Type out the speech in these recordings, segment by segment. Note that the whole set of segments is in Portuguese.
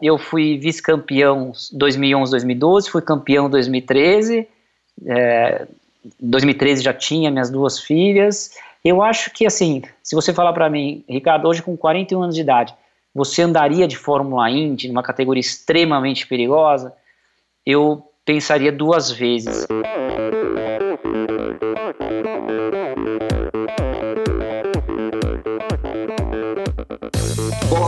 Eu fui vice-campeão 2011, 2012, fui campeão 2013. É, 2013 já tinha minhas duas filhas. Eu acho que, assim, se você falar para mim, Ricardo, hoje com 41 anos de idade, você andaria de Fórmula Indy, numa categoria extremamente perigosa? Eu pensaria duas vezes.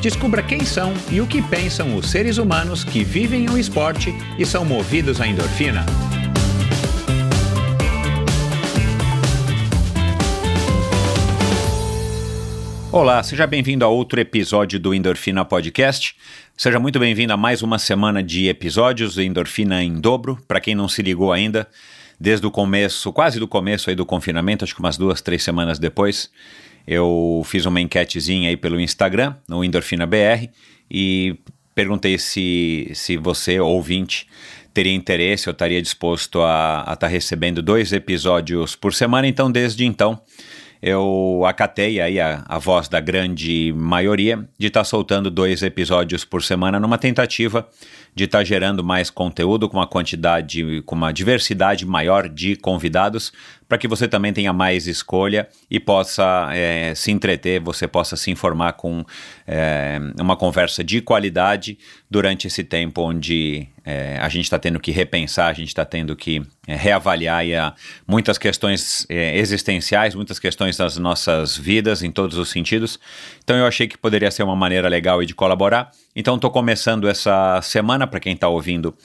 Descubra quem são e o que pensam os seres humanos que vivem o esporte e são movidos à endorfina. Olá, seja bem-vindo a outro episódio do Endorfina Podcast. Seja muito bem-vindo a mais uma semana de episódios do Endorfina em dobro. Para quem não se ligou ainda, desde o começo, quase do começo aí do confinamento, acho que umas duas, três semanas depois, eu fiz uma enquetezinha aí pelo Instagram, no Endorfina BR, e perguntei se, se você, ouvinte, teria interesse ou estaria disposto a estar tá recebendo dois episódios por semana. Então, desde então, eu acatei aí a, a voz da grande maioria de estar tá soltando dois episódios por semana numa tentativa de estar tá gerando mais conteúdo com uma quantidade, com uma diversidade maior de convidados, para que você também tenha mais escolha e possa é, se entreter, você possa se informar com é, uma conversa de qualidade durante esse tempo onde é, a gente está tendo que repensar, a gente está tendo que é, reavaliar muitas questões existenciais, muitas questões das nossas vidas em todos os sentidos. Então eu achei que poderia ser uma maneira legal de colaborar. Então estou começando essa semana, para quem está ouvindo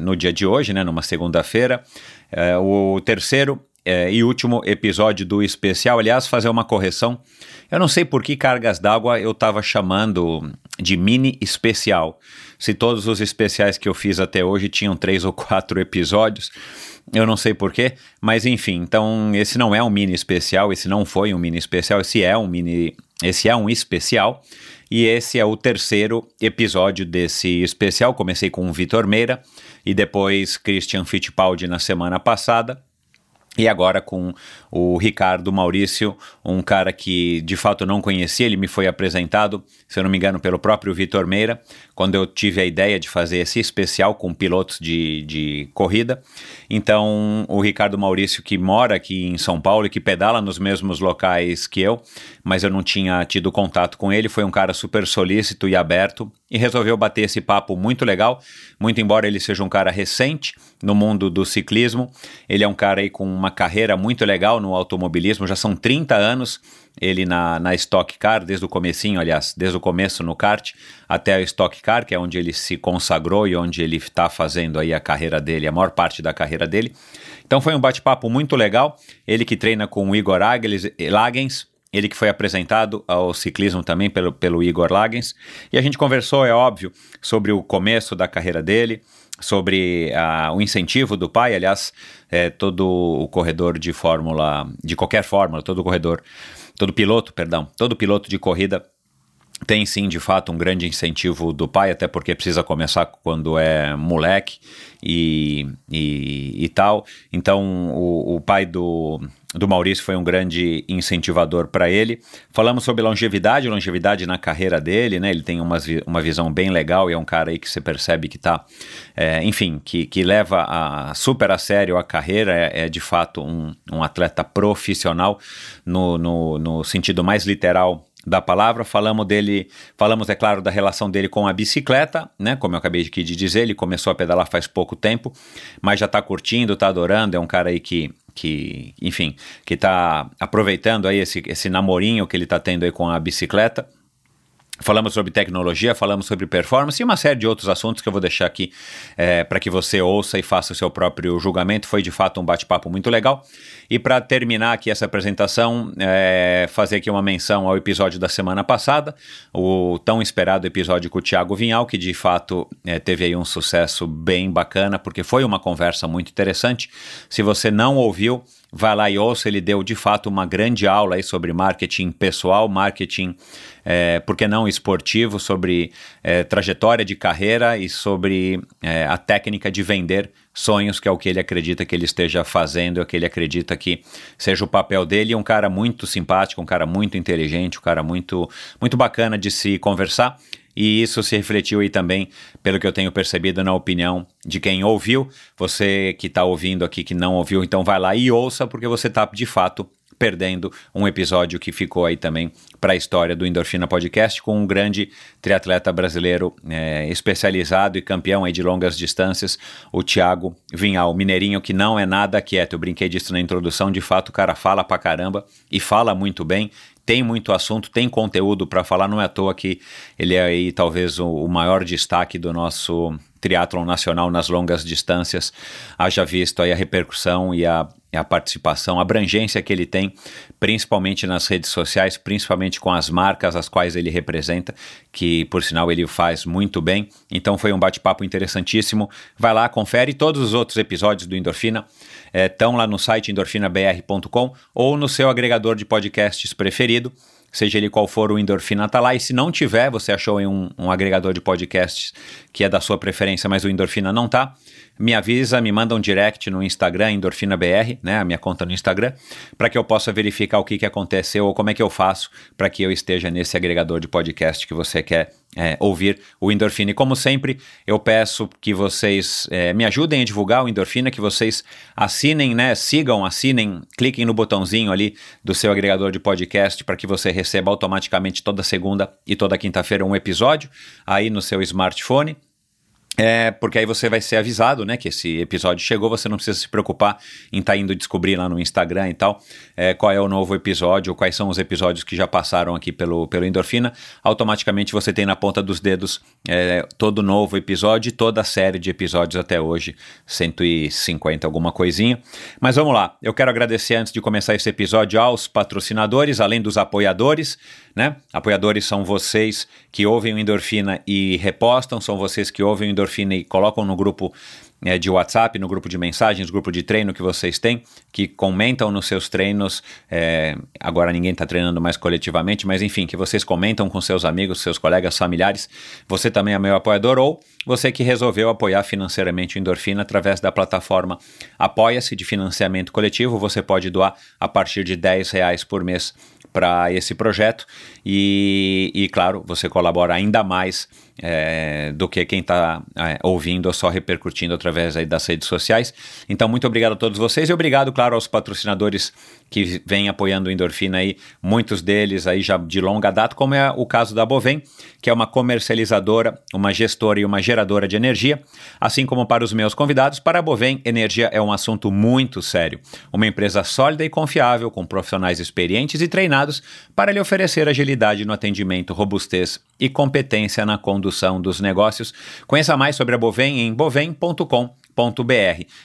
no dia de hoje, né, numa segunda-feira, é, o terceiro é, e último episódio do especial. Aliás, fazer uma correção. Eu não sei por que cargas d'água eu estava chamando de mini especial. Se todos os especiais que eu fiz até hoje tinham três ou quatro episódios, eu não sei porquê, mas enfim, então esse não é um mini especial, esse não foi um mini especial, esse é um mini, esse é um especial. E esse é o terceiro episódio desse especial. Comecei com o Vitor Meira e depois Christian Fittipaldi na semana passada. E agora com o Ricardo Maurício, um cara que de fato não conhecia, ele me foi apresentado, se eu não me engano, pelo próprio Vitor Meira, quando eu tive a ideia de fazer esse especial com pilotos de, de corrida. Então, o Ricardo Maurício, que mora aqui em São Paulo e que pedala nos mesmos locais que eu, mas eu não tinha tido contato com ele, foi um cara super solícito e aberto e resolveu bater esse papo muito legal, muito embora ele seja um cara recente no mundo do ciclismo, ele é um cara aí com uma carreira muito legal no automobilismo, já são 30 anos ele na, na Stock Car, desde o comecinho, aliás, desde o começo no kart até a Stock Car, que é onde ele se consagrou e onde ele está fazendo aí a carreira dele, a maior parte da carreira dele. Então foi um bate-papo muito legal, ele que treina com o Igor Lagens, ele que foi apresentado ao ciclismo também pelo, pelo Igor Lagens, e a gente conversou, é óbvio, sobre o começo da carreira dele, sobre uh, o incentivo do pai, aliás, é, todo o corredor de fórmula, de qualquer fórmula, todo corredor, todo piloto, perdão, todo piloto de corrida tem sim, de fato, um grande incentivo do pai, até porque precisa começar quando é moleque e, e, e tal. Então, o, o pai do, do Maurício foi um grande incentivador para ele. Falamos sobre longevidade, longevidade na carreira dele, né? Ele tem uma, uma visão bem legal e é um cara aí que você percebe que está, é, enfim, que, que leva a, super a sério a carreira, é, é de fato um, um atleta profissional no, no, no sentido mais literal da palavra, falamos dele, falamos, é claro, da relação dele com a bicicleta, né? Como eu acabei de dizer, ele começou a pedalar faz pouco tempo, mas já está curtindo, está adorando, é um cara aí que que, enfim, que está aproveitando aí esse, esse namorinho que ele está tendo aí com a bicicleta. Falamos sobre tecnologia, falamos sobre performance e uma série de outros assuntos que eu vou deixar aqui é, para que você ouça e faça o seu próprio julgamento. Foi de fato um bate-papo muito legal. E para terminar aqui essa apresentação, é, fazer aqui uma menção ao episódio da semana passada, o tão esperado episódio com o Thiago Vinhal, que de fato é, teve aí um sucesso bem bacana, porque foi uma conversa muito interessante. Se você não ouviu, Vai lá e ouça, ele deu de fato uma grande aula aí sobre marketing pessoal, marketing, é, por que não esportivo, sobre é, trajetória de carreira e sobre é, a técnica de vender sonhos, que é o que ele acredita que ele esteja fazendo, é o que ele acredita que seja o papel dele. Um cara muito simpático, um cara muito inteligente, um cara muito, muito bacana de se conversar e isso se refletiu aí também, pelo que eu tenho percebido, na opinião de quem ouviu. Você que está ouvindo aqui que não ouviu, então vai lá e ouça, porque você está de fato perdendo um episódio que ficou aí também para a história do Endorfina Podcast com um grande triatleta brasileiro é, especializado e campeão aí de longas distâncias, o Thiago Vinhal, mineirinho que não é nada quieto. Eu brinquei disso na introdução, de fato o cara fala pra caramba e fala muito bem tem muito assunto, tem conteúdo para falar, não é à toa que ele é aí talvez o, o maior destaque do nosso triatlon nacional nas longas distâncias, haja visto aí a repercussão e a, a participação, a abrangência que ele tem, principalmente nas redes sociais, principalmente com as marcas as quais ele representa, que por sinal ele faz muito bem. Então foi um bate-papo interessantíssimo. Vai lá, confere todos os outros episódios do Endorfina estão é, lá no site endorfinabr.com ou no seu agregador de podcasts preferido seja ele qual for, o Endorfina tá lá. E se não tiver, você achou em um, um, agregador de podcasts que é da sua preferência, mas o Endorfina não tá, me avisa, me manda um direct no Instagram, EndorfinaBR, né, a minha conta no Instagram, para que eu possa verificar o que, que aconteceu ou como é que eu faço para que eu esteja nesse agregador de podcast que você quer é, ouvir o Endorfina. E como sempre, eu peço que vocês é, me ajudem a divulgar o Endorfina, que vocês assinem, né, sigam, assinem, cliquem no botãozinho ali do seu agregador de podcast para que você receba automaticamente toda segunda e toda quinta-feira um episódio aí no seu smartphone. É, porque aí você vai ser avisado, né, que esse episódio chegou, você não precisa se preocupar em estar tá indo descobrir lá no Instagram e tal, é, qual é o novo episódio, quais são os episódios que já passaram aqui pelo, pelo Endorfina, automaticamente você tem na ponta dos dedos é, todo novo episódio, toda a série de episódios até hoje, 150 alguma coisinha. Mas vamos lá, eu quero agradecer antes de começar esse episódio aos patrocinadores, além dos apoiadores, né? Apoiadores são vocês que ouvem o Endorfina e repostam, são vocês que ouvem o Endorfina e colocam no grupo é, de WhatsApp, no grupo de mensagens, grupo de treino que vocês têm, que comentam nos seus treinos. É, agora ninguém está treinando mais coletivamente, mas enfim, que vocês comentam com seus amigos, seus colegas, familiares. Você também é meu apoiador ou você que resolveu apoiar financeiramente o Endorfina através da plataforma Apoia-se de financiamento coletivo. Você pode doar a partir de 10 reais por mês para esse projeto. E, e, claro, você colabora ainda mais é, do que quem está é, ouvindo ou só repercutindo através aí das redes sociais. Então, muito obrigado a todos vocês e obrigado, claro, aos patrocinadores que vêm apoiando o Endorfina aí, muitos deles aí já de longa data, como é o caso da Bovem, que é uma comercializadora, uma gestora e uma geradora de energia, assim como para os meus convidados, para a Bovem, energia é um assunto muito sério. Uma empresa sólida e confiável, com profissionais experientes e treinados para lhe oferecer agilidade no atendimento, robustez e competência na condução dos negócios. Conheça mais sobre a Bovem em bovem.com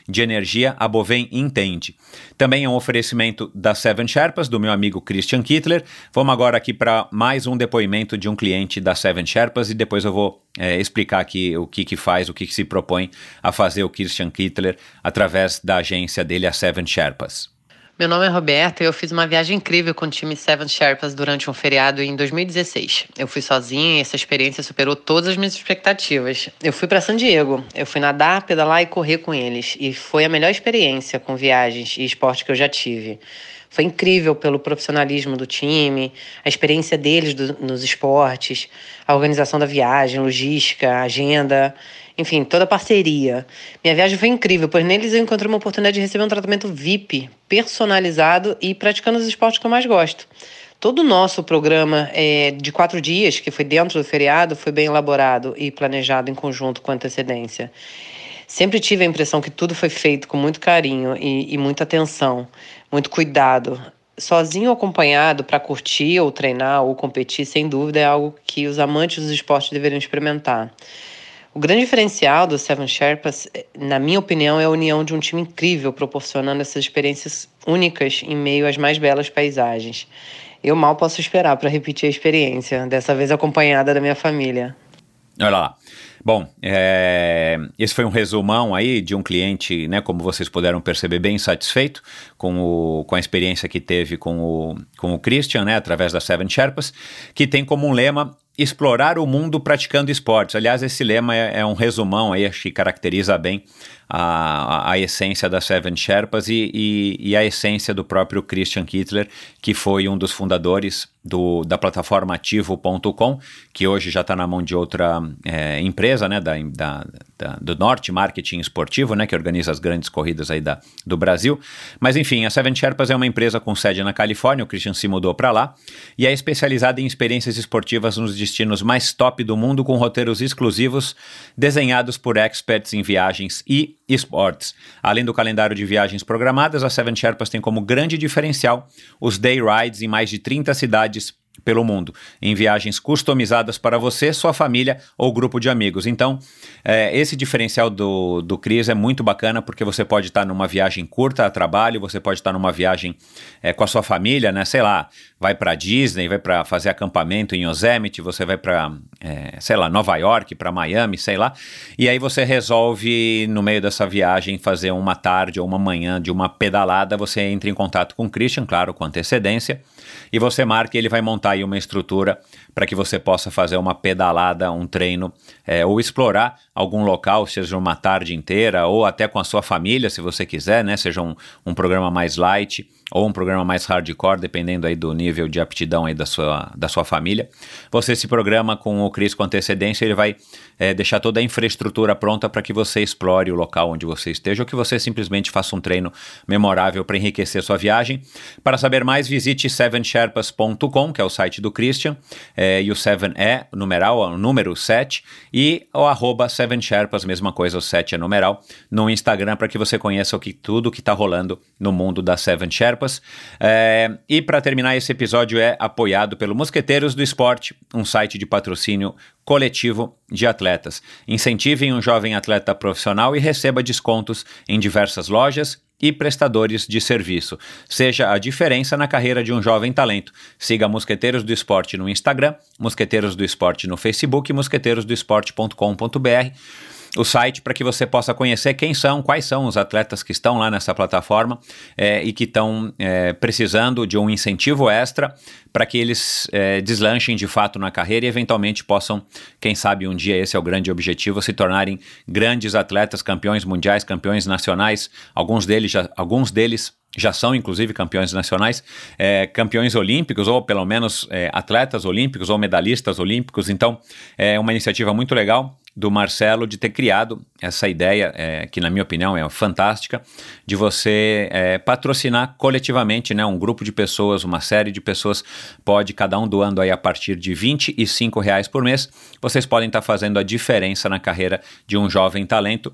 De energia, a Bovem entende. Também é um oferecimento da Seven Sherpas, do meu amigo Christian Kittler. Vamos agora aqui para mais um depoimento de um cliente da Seven Sherpas e depois eu vou é, explicar aqui o que, que faz, o que, que se propõe a fazer o Christian Kittler através da agência dele, a Seven Sherpas. Meu nome é Roberta e eu fiz uma viagem incrível com o time Seven Sherpas durante um feriado em 2016. Eu fui sozinha e essa experiência superou todas as minhas expectativas. Eu fui para San Diego, eu fui nadar, pedalar e correr com eles e foi a melhor experiência com viagens e esporte que eu já tive. Foi incrível pelo profissionalismo do time, a experiência deles do, nos esportes, a organização da viagem, logística, agenda enfim, toda a parceria. Minha viagem foi incrível, pois neles eu encontrei uma oportunidade de receber um tratamento VIP, personalizado e praticando os esportes que eu mais gosto. Todo o nosso programa é, de quatro dias, que foi dentro do feriado, foi bem elaborado e planejado em conjunto com antecedência. Sempre tive a impressão que tudo foi feito com muito carinho e, e muita atenção, muito cuidado sozinho ou acompanhado para curtir ou treinar ou competir, sem dúvida é algo que os amantes dos esportes deveriam experimentar. O grande diferencial do Seven Sherpas, na minha opinião, é a união de um time incrível, proporcionando essas experiências únicas em meio às mais belas paisagens. Eu mal posso esperar para repetir a experiência, dessa vez acompanhada da minha família. Olha lá. Bom, é, esse foi um resumão aí de um cliente, né, como vocês puderam perceber, bem satisfeito com, o, com a experiência que teve com o, com o Christian, né, através da Seven Sherpas, que tem como um lema explorar o mundo praticando esportes. Aliás, esse lema é, é um resumão aí, acho que caracteriza bem a, a, essência da Seven Sherpas e, e, e, a essência do próprio Christian Kittler, que foi um dos fundadores do, da plataforma ativo.com, que hoje já está na mão de outra é, empresa, né, da, da, da, do Norte Marketing Esportivo, né, que organiza as grandes corridas aí da, do Brasil. Mas enfim, a Seven Sherpas é uma empresa com sede na Califórnia, o Christian se mudou para lá, e é especializada em experiências esportivas nos destinos mais top do mundo, com roteiros exclusivos desenhados por experts em viagens e esportes. Além do calendário de viagens programadas, a Seven Sherpas tem como grande diferencial os day rides em mais de 30 cidades pelo mundo, em viagens customizadas para você, sua família ou grupo de amigos. Então, é, esse diferencial do, do Cris é muito bacana porque você pode estar numa viagem curta a trabalho, você pode estar numa viagem é, com a sua família, né? Sei lá, vai para Disney, vai para fazer acampamento em Yosemite, você vai para, é, sei lá, Nova York, para Miami, sei lá, e aí você resolve no meio dessa viagem fazer uma tarde ou uma manhã de uma pedalada, você entra em contato com o Christian, claro, com antecedência e você marca e ele vai montar aí uma estrutura para que você possa fazer uma pedalada, um treino, é, ou explorar algum local, seja uma tarde inteira, ou até com a sua família, se você quiser, né? Seja um, um programa mais light ou um programa mais hardcore, dependendo aí do nível de aptidão aí da sua, da sua família. Você se programa com o Cris com antecedência, ele vai é, deixar toda a infraestrutura pronta para que você explore o local onde você esteja ou que você simplesmente faça um treino memorável para enriquecer sua viagem. Para saber mais, visite sevensherpas.com, que é o site do Christian, é, e o 7 é numeral, o número 7, e o arroba 7sherpas, mesma coisa, o 7 é numeral, no Instagram para que você conheça o que, tudo que está rolando no mundo da 7 Sherpas. É, e para terminar, esse episódio é apoiado pelo Mosqueteiros do Esporte, um site de patrocínio coletivo de atletas. Incentivem um jovem atleta profissional e receba descontos em diversas lojas e prestadores de serviço. Seja a diferença na carreira de um jovem talento. Siga Mosqueteiros do Esporte no Instagram, Mosqueteiros do Esporte no Facebook e mosqueteirosdoesporte.com.br o site para que você possa conhecer quem são, quais são os atletas que estão lá nessa plataforma é, e que estão é, precisando de um incentivo extra para que eles é, deslanchem de fato na carreira e eventualmente possam, quem sabe um dia esse é o grande objetivo, se tornarem grandes atletas, campeões mundiais, campeões nacionais. Alguns deles já, alguns deles já são inclusive campeões nacionais, é, campeões olímpicos, ou pelo menos é, atletas olímpicos ou medalhistas olímpicos. Então, é uma iniciativa muito legal do Marcelo de ter criado essa ideia, é, que na minha opinião é fantástica, de você é, patrocinar coletivamente, né, um grupo de pessoas, uma série de pessoas, pode cada um doando aí a partir de 25 reais por mês, vocês podem estar fazendo a diferença na carreira de um jovem talento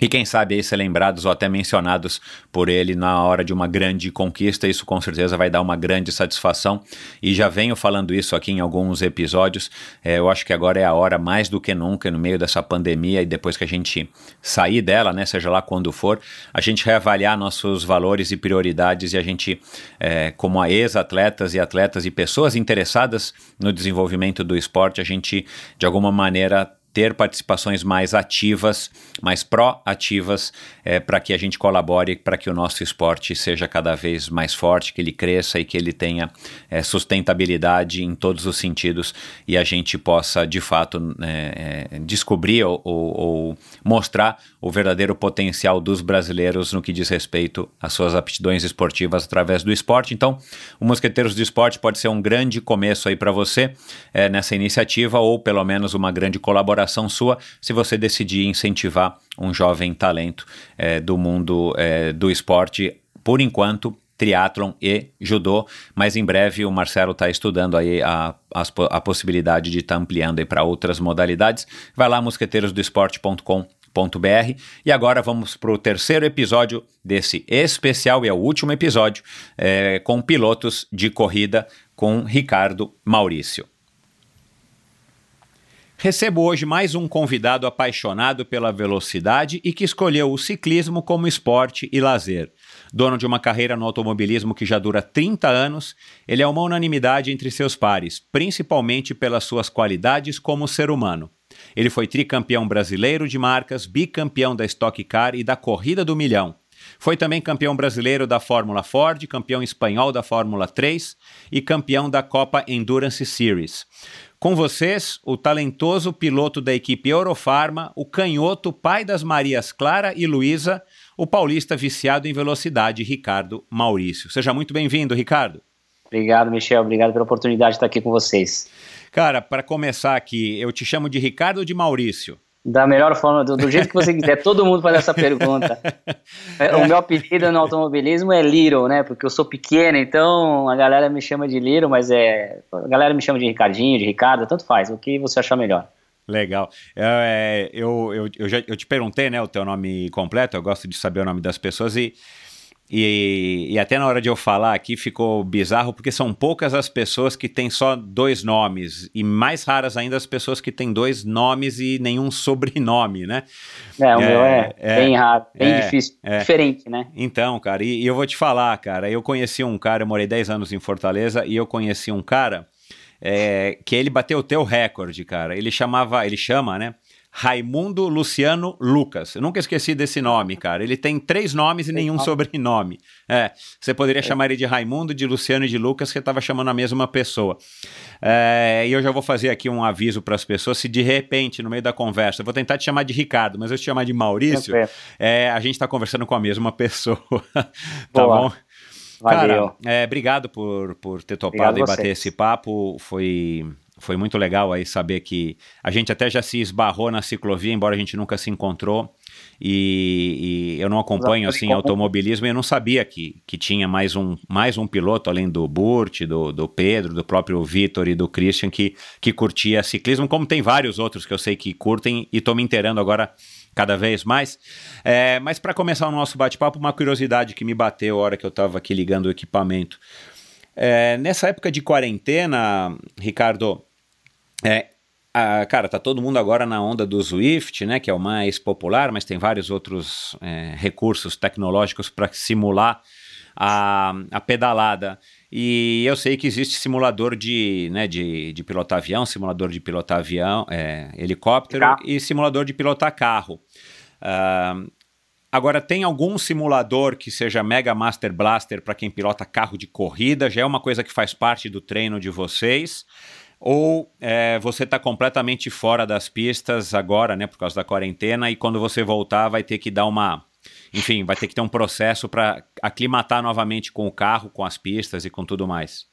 e quem sabe aí ser lembrados ou até mencionados por ele na hora de uma grande conquista, isso com certeza vai dar uma grande satisfação. E já venho falando isso aqui em alguns episódios. É, eu acho que agora é a hora mais do que nunca, no meio dessa pandemia e depois que a gente sair dela, né, seja lá quando for, a gente reavaliar nossos valores e prioridades e a gente, é, como a ex-atletas e atletas e pessoas interessadas no desenvolvimento do esporte, a gente de alguma maneira ter participações mais ativas, mais proativas, é, para que a gente colabore para que o nosso esporte seja cada vez mais forte, que ele cresça e que ele tenha é, sustentabilidade em todos os sentidos e a gente possa, de fato, é, é descobrir ou, ou, ou, mostrar o verdadeiro potencial dos brasileiros no que diz respeito às suas aptidões esportivas através do esporte. Então, o Mosqueteiros do Esporte pode ser um grande começo aí para você é, nessa iniciativa ou pelo menos uma grande colaboração sua se você decidir incentivar um jovem talento é, do mundo é, do esporte, por enquanto, triatlon e judô, mas em breve o Marcelo está estudando aí a, a, a, possibilidade de estar tá ampliando para outras modalidades. Vai lá, mosqueteirosdoesporte.com E agora vamos para o terceiro episódio desse especial, e é o último episódio, é, com pilotos de corrida com Ricardo Maurício. Recebo hoje mais um convidado apaixonado pela velocidade e que escolheu o ciclismo como esporte e lazer. Dono de uma carreira no automobilismo que já dura 30 anos, ele é uma unanimidade entre seus pares, principalmente pelas suas qualidades como ser humano. Ele foi tricampeão brasileiro de marcas, bicampeão da Stock Car e da Corrida do Milhão. Foi também campeão brasileiro da Fórmula Ford, campeão espanhol da Fórmula 3 e campeão da Copa Endurance Series. Com vocês, o talentoso piloto da equipe Eurofarma, o canhoto pai das Marias Clara e Luísa, o paulista viciado em velocidade, Ricardo Maurício. Seja muito bem-vindo, Ricardo. Obrigado, Michel. Obrigado pela oportunidade de estar aqui com vocês. Cara, para começar aqui, eu te chamo de Ricardo ou de Maurício? Da melhor forma, do, do, jeito que você quiser. Todo mundo faz essa pergunta. É, o meu apelido no automobilismo é Little, né? Porque eu sou pequeno, então a galera me chama de Little, mas é. A galera me chama de Ricardinho, de Ricardo, tanto faz. O que você achar melhor. Legal. É, eu, eu, eu, já, eu te perguntei, né, o teu nome completo, eu gosto de saber o nome das pessoas e e, e, até na hora de eu falar aqui ficou bizarro, porque são poucas as pessoas que têm só dois nomes, e mais raras ainda as pessoas que têm dois nomes e nenhum sobrenome, né? É, o é, meu é, é, bem raro, bem é, difícil, é. diferente, né? Então, cara, e, e, eu vou te falar, cara, eu conheci um cara, eu morei 10 anos em Fortaleza, e eu conheci um cara é, que ele bateu o teu recorde, cara. Ele chamava, ele chama, né? Raimundo Luciano Lucas. Eu nunca esqueci desse nome, cara. Ele tem três nomes e nenhum sobrenome. É, você poderia é. chamar ele de Raimundo, de Luciano e de Lucas, que estava chamando a mesma pessoa. É, e eu já vou fazer aqui um aviso para as pessoas: se de repente, no meio da conversa, eu vou tentar te chamar de Ricardo, mas eu te chamar de Maurício, é, a gente está conversando com a mesma pessoa. tá Boa. bom? Valeu. Cara, é, obrigado por, por ter topado obrigado e bater esse papo. Foi foi muito legal aí saber que a gente até já se esbarrou na ciclovia, embora a gente nunca se encontrou. E, e eu não acompanho assim automobilismo e eu não sabia que, que tinha mais um, mais um piloto além do Burt, do, do Pedro, do próprio Vitor e do Christian que, que curtia ciclismo, como tem vários outros que eu sei que curtem e estou me inteirando agora cada vez mais. É, mas para começar o nosso bate-papo, uma curiosidade que me bateu a hora que eu estava aqui ligando o equipamento. É, nessa época de quarentena, Ricardo, é, a, cara, tá todo mundo agora na onda do Swift, né, que é o mais popular, mas tem vários outros é, recursos tecnológicos para simular a, a pedalada. E eu sei que existe simulador de, né, de, de pilotar avião, simulador de pilotar avião, é, helicóptero e simulador de pilotar carro. Uh, Agora, tem algum simulador que seja Mega Master Blaster para quem pilota carro de corrida? Já é uma coisa que faz parte do treino de vocês? Ou é, você está completamente fora das pistas agora, né, por causa da quarentena, e quando você voltar vai ter que dar uma. Enfim, vai ter que ter um processo para aclimatar novamente com o carro, com as pistas e com tudo mais?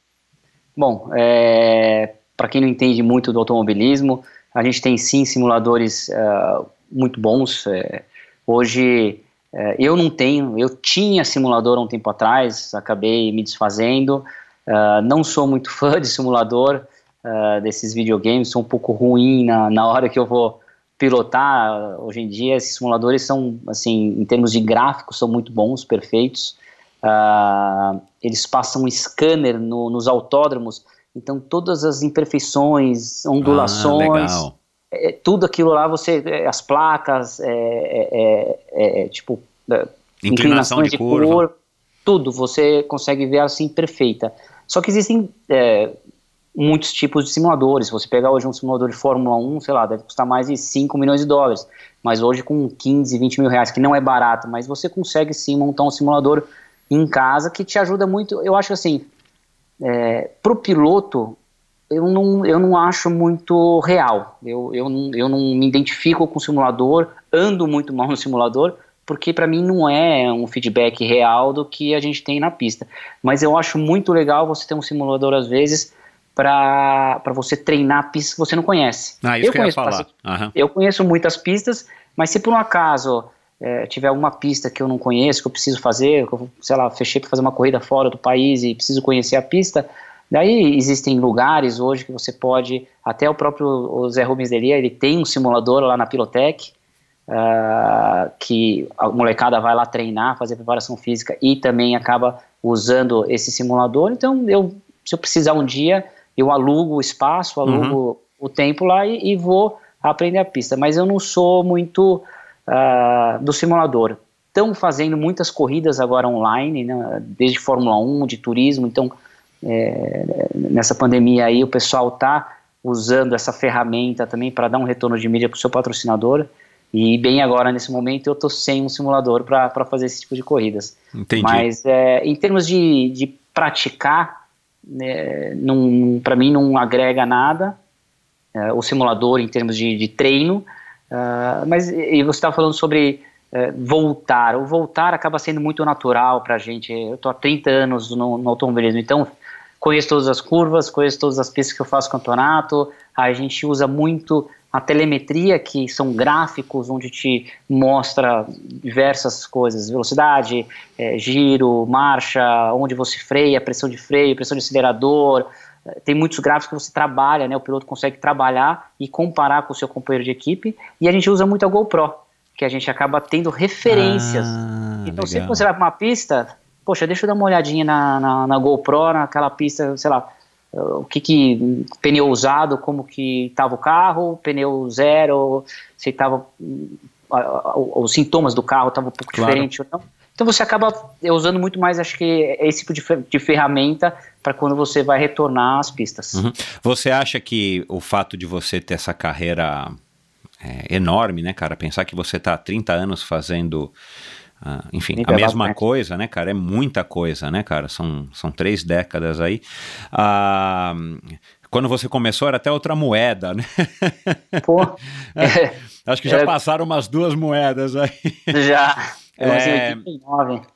Bom, é, para quem não entende muito do automobilismo, a gente tem sim simuladores uh, muito bons. É, hoje é, eu não tenho, eu tinha simulador há um tempo atrás, acabei me desfazendo. Uh, não sou muito fã de simulador uh, desses videogames, sou um pouco ruim na, na hora que eu vou pilotar. Hoje em dia, esses simuladores são, assim, em termos de gráficos, são muito bons, perfeitos. Uh, eles passam um scanner no, nos autódromos, então todas as imperfeições, ondulações. Ah, é, tudo aquilo lá, você, é, as placas, é, é, é, é tipo, inclinação de, de curva. Cor, tudo, você consegue ver assim perfeita. Só que existem muitos tipos de simuladores. Se você pegar hoje um simulador de Fórmula 1, sei lá, deve custar mais de 5 milhões de dólares. Mas hoje com 15, 20 mil reais, que não é barato, mas você consegue sim montar um simulador em casa que te ajuda muito. Eu acho assim, é, pro piloto, eu não, eu não acho muito real. Eu, eu, não, eu não me identifico com o simulador, ando muito mal no simulador, porque para mim não é um feedback real do que a gente tem na pista. Mas eu acho muito legal você ter um simulador às vezes para você treinar pistas que você não conhece. Ah, isso eu que conheço, eu ia falar. Uhum. Eu conheço muitas pistas, mas se por um acaso é, tiver alguma pista que eu não conheço, que eu preciso fazer, que eu, sei lá, fechei para fazer uma corrida fora do país e preciso conhecer a pista, Daí existem lugares hoje que você pode, até o próprio o Zé Rubens Delia, ele tem um simulador lá na Pilotec, uh, que a molecada vai lá treinar, fazer preparação física e também acaba usando esse simulador. Então, eu, se eu precisar um dia, eu alugo o espaço, alugo uhum. o tempo lá e, e, vou aprender a pista. Mas eu não sou muito uh, do simulador. Estão fazendo muitas corridas agora online, né, desde Fórmula 1, de turismo, então é, nessa pandemia aí o pessoal está usando essa ferramenta também para dar um retorno de mídia para o seu patrocinador. E bem agora, nesse momento, eu estou sem um simulador para fazer esse tipo de corridas. Entendi. Mas é, em termos de, de praticar, né, para mim não agrega nada é, o simulador em termos de, de treino. Uh, mas e você estava falando sobre é, voltar. O voltar acaba sendo muito natural para a gente. Eu estou há 30 anos no, no automobilismo, então conheço todas as curvas, conheço todas as pistas que eu faço campeonato. A gente usa muito a telemetria, que são gráficos onde te mostra diversas coisas, velocidade, é, giro, marcha, onde você freia, pressão de freio, pressão de acelerador. Tem muitos gráficos que você trabalha, né? O piloto consegue trabalhar e comparar com o seu companheiro de equipe. E a gente usa muito a GoPro, que a gente acaba tendo referências. Ah, então, legal. sempre que você vai para uma pista, poxa, deixa eu dar uma olhadinha na, na, na GoPro, naquela pista, sei lá, o que que pneu usado, como que estava o carro, pneu zero, se estava os sintomas do carro estavam um pouco claro. diferente ou não. Então você acaba usando muito mais, acho que esse tipo de, de ferramenta para quando você vai retornar às pistas. Uhum. Você acha que o fato de você ter essa carreira é, enorme, né, cara, pensar que você está há 30 anos fazendo Uh, enfim, a mesma coisa, né, cara? É muita coisa, né, cara? São, são três décadas aí. Uh, quando você começou era até outra moeda, né? Pô. é, acho que já é, passaram umas duas moedas aí. Já. É,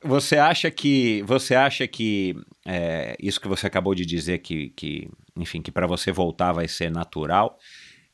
você acha que você acha que é, isso que você acabou de dizer que, que enfim que para você voltar vai ser natural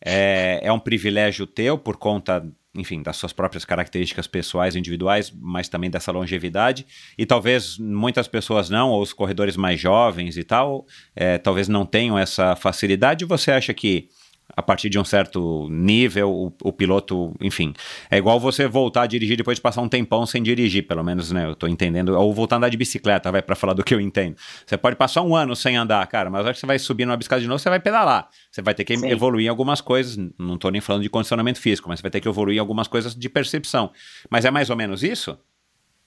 é, é um privilégio teu por conta enfim, das suas próprias características pessoais, individuais, mas também dessa longevidade. E talvez muitas pessoas não, ou os corredores mais jovens e tal, é, talvez não tenham essa facilidade. Você acha que a partir de um certo nível, o, o, piloto, enfim, é igual você voltar a dirigir depois de passar um tempão sem dirigir, pelo menos, né? Eu tô entendendo. Ou voltar a andar de bicicleta, vai, para falar do que eu entendo. Você pode passar um ano sem andar, cara, mas acho que você vai subir numa bicicleta de novo, você vai pedalar. Você vai ter que Sim. evoluir em algumas coisas, não tô nem falando de condicionamento físico, mas você vai ter que evoluir em algumas coisas de percepção. Mas é mais ou menos isso?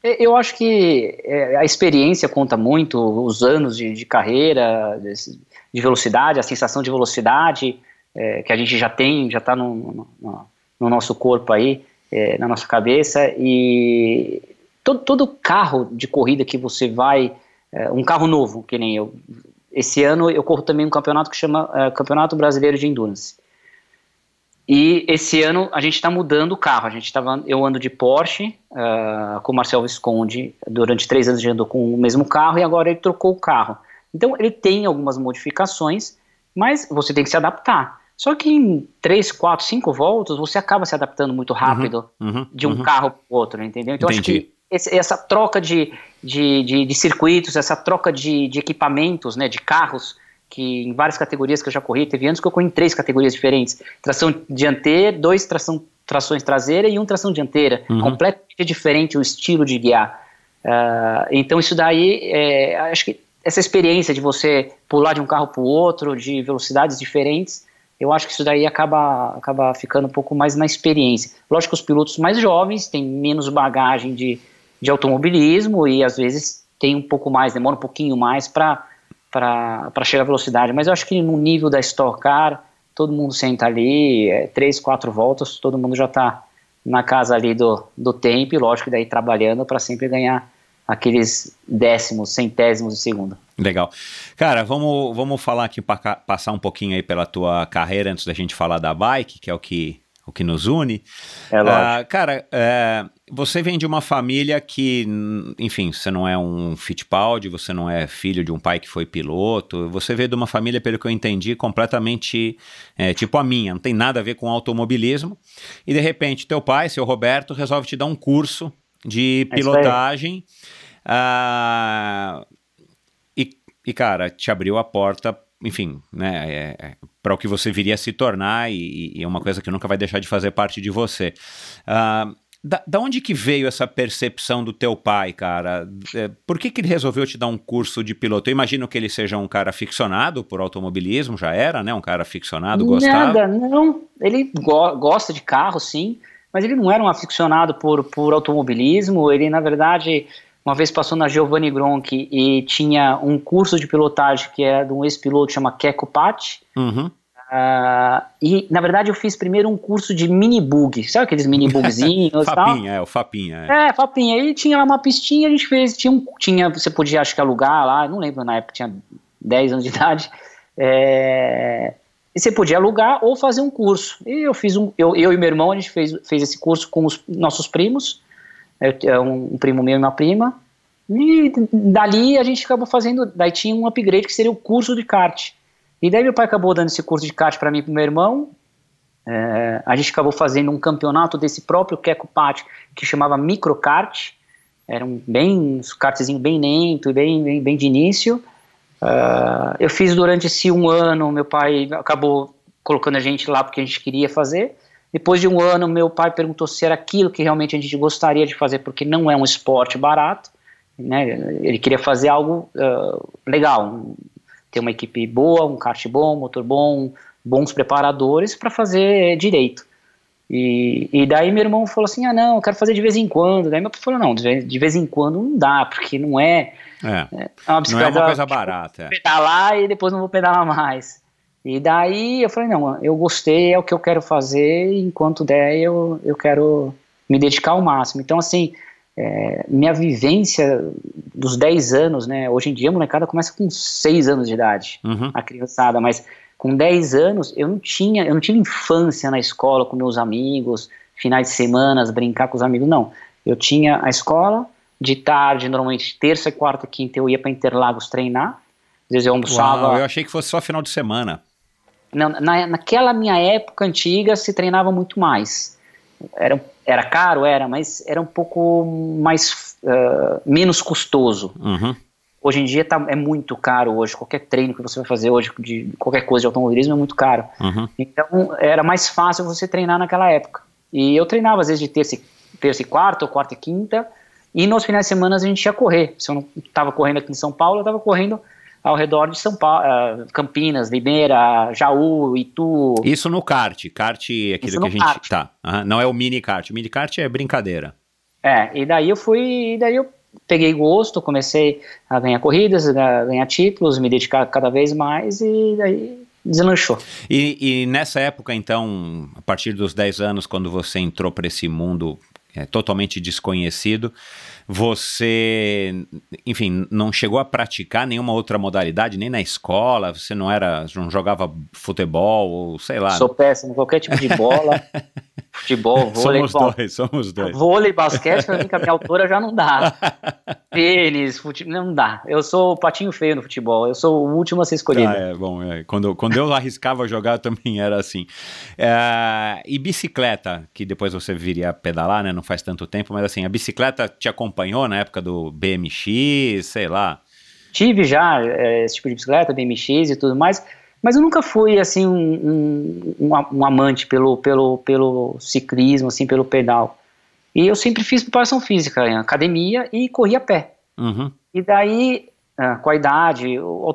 Eu acho que é, a experiência conta muito, os anos de, de carreira, de velocidade, a sensação de velocidade é, que a gente já tem, já está no, no, no, nosso corpo aí, é, na nossa cabeça, e todo, todo, carro de corrida que você vai, é, um carro novo, que nem eu, esse ano eu corro também um campeonato que chama é, Campeonato Brasileiro de Endurance. E esse ano a gente está mudando o carro. A gente tava, eu ando de Porsche uh, com o Marcel Visconde durante três anos, gente andou com o mesmo carro e agora ele trocou o carro. Então ele tem algumas modificações, mas você tem que se adaptar. Só que em 3, 4, 5 voltas você acaba se adaptando muito uhum, rápido uhum, uhum, de um uhum. carro para o outro, entendeu? Então Entendi. acho que esse, essa troca de, de, de, de, circuitos, essa troca de, de equipamentos, né, de carros, que em várias categorias que eu já corri, teve anos que eu corri em três categorias diferentes: tração dianteira, dois tração, trações traseira e um tração dianteira, uhum. completamente diferente o estilo de guiar. Uh, então isso daí, é, acho que essa experiência de você pular de um carro para o outro, de velocidades diferentes, eu acho que isso daí acaba, acaba ficando um pouco mais na experiência. Lógico que os pilotos mais jovens têm menos bagagem de, de automobilismo e às vezes tem um pouco mais, demora um pouquinho mais para chegar à velocidade, mas eu acho que no nível da Stock Car, todo mundo senta ali, é, três, quatro voltas, todo mundo já está na casa ali do, do tempo e lógico daí trabalhando para sempre ganhar aqueles décimos, centésimos de segundo. Legal. Cara, vamos, vamos falar aqui, passar um pouquinho aí pela tua carreira antes da gente falar da bike, que é o que, o que nos une. É lógico. Uh, cara, uh, você vem de uma família que, enfim, você não é um Fittipaldi, você não é filho de um pai que foi piloto, você veio de uma família, pelo que eu entendi, completamente é, tipo a minha, não tem nada a ver com automobilismo, e de repente teu pai, seu Roberto, resolve te dar um curso de é pilotagem. Uh, e, e, cara, te abriu a porta enfim, né, é, é para o que você viria a se tornar e, e, é uma coisa que nunca vai deixar de fazer parte de você. Uh, da, da, onde que veio essa percepção do teu pai, cara? É, por que, que ele resolveu te dar um curso de piloto? Eu imagino que ele seja um cara aficionado por automobilismo, já era, né? Um cara aficionado, gostava? Nada, não. Ele go gosta de carro, sim, mas ele não era um aficionado por, por automobilismo. Ele, na verdade, uma vez passou na Giovanni Gronk e tinha um curso de pilotagem que é de um ex-piloto chama Keco Patti. Uhum. Uh, e, na verdade, eu fiz primeiro um curso de mini bug. Sabe aqueles mini bugzinhos? Fapinha, é, o Fapinha. É. é, Fapinha. Aí tinha lá uma pistinha, a gente fez. Tinha, um, tinha Você podia, acho que, alugar lá. Não lembro, na época tinha 10 anos de idade. É, e você podia alugar ou fazer um curso. E eu fiz um. Eu, eu e meu irmão, a gente fez, fez esse curso com os nossos primos. Eu, um, um primo meu e uma prima. E dali a gente acabou fazendo. Daí tinha um upgrade que seria o curso de kart. E daí meu pai acabou dando esse curso de kart para mim e para meu irmão. É, a gente acabou fazendo um campeonato desse próprio Keco Pat que chamava Microkart. Era um bem um kartzinho bem lento, bem, bem, bem de início. Uh, eu fiz durante esse um ano, meu pai acabou colocando a gente lá porque a gente queria fazer. Depois de um ano, meu pai perguntou se era aquilo que realmente a gente gostaria de fazer, porque não é um esporte barato. Né? Ele queria fazer algo uh, legal, ter uma equipe boa, um kart bom, motor bom, bons preparadores para fazer direito. E, e daí meu irmão falou assim, ah não, eu quero fazer de vez em quando. Daí meu pai falou, não, de vez, em quando não dá, porque não é... É, é uma não é uma coisa tipo, barata. É. Pedalar e depois não vou pedalar mais. E daí eu falei, não, eu gostei, é o que eu quero fazer, enquanto der eu, eu quero me dedicar ao máximo. Então assim, é, minha vivência dos 10 anos, né? Hoje em dia a molecada começa com 6 anos de idade, uhum. a criançada, mas com 10 anos eu não tinha, eu não tive infância na escola com meus amigos, finais de semana, brincar com os amigos, não. Eu tinha a escola, de tarde, normalmente terça, quarta, quinta, eu ia para Interlagos treinar. Às vezes eu almoçava. Uau, eu achei que fosse só final de semana. Não, na, naquela minha época antiga se treinava muito mais. Era era caro, era, mas era um pouco mais uh, menos custoso. Uhum. Hoje em dia tá, é muito caro hoje, qualquer treino que você vai fazer hoje, de qualquer coisa de automobilismo é muito caro. Uhum. Então era mais fácil você treinar naquela época. E eu treinava às vezes de terça, terça e quarta, ou quarta e quinta, e nos finais de semana a gente ia correr. Se eu não estava correndo aqui em São Paulo, eu estava correndo ao redor de São Paulo, uh, Campinas, Limeira, Jaú, Itu. Isso no kart, kart é aquilo que a gente kart. tá. Uhum. Não é o mini kart, o mini kart é brincadeira. É, e daí eu fui, e daí eu peguei gosto, comecei a ganhar corridas, a ganhar títulos, me dedicar cada vez mais e daí deslanchou. E, e nessa época, então, a partir dos 10 anos, quando você entrou para esse mundo é, totalmente desconhecido, você, enfim, não chegou a praticar nenhuma outra modalidade, nem na escola, você não era, não jogava futebol, ou sei lá. Sou péssimo, qualquer tipo de bola, futebol, vôlei. Somos bom, dois, somos dois. Vôlei, basquete, pra mim, com a minha altura já não dá. Tênis, futebol, não dá. Eu sou o patinho feio no futebol, eu sou o último a ser escolhido. Ah, é, bom, é. Quando, quando eu arriscava jogar também era assim. É, e bicicleta, que depois você viria a pedalar, né, não faz tanto tempo, mas assim, a bicicleta te acompanha acompanhou na época do BMX, sei lá? Tive já é, esse tipo de bicicleta, BMX e tudo mais, mas eu nunca fui assim um, um, um, amante pelo, pelo, pelo ciclismo, assim, pelo pedal. E eu sempre fiz preparação física em academia e corria a pé. Uhum. E daí, ah, com a idade, o,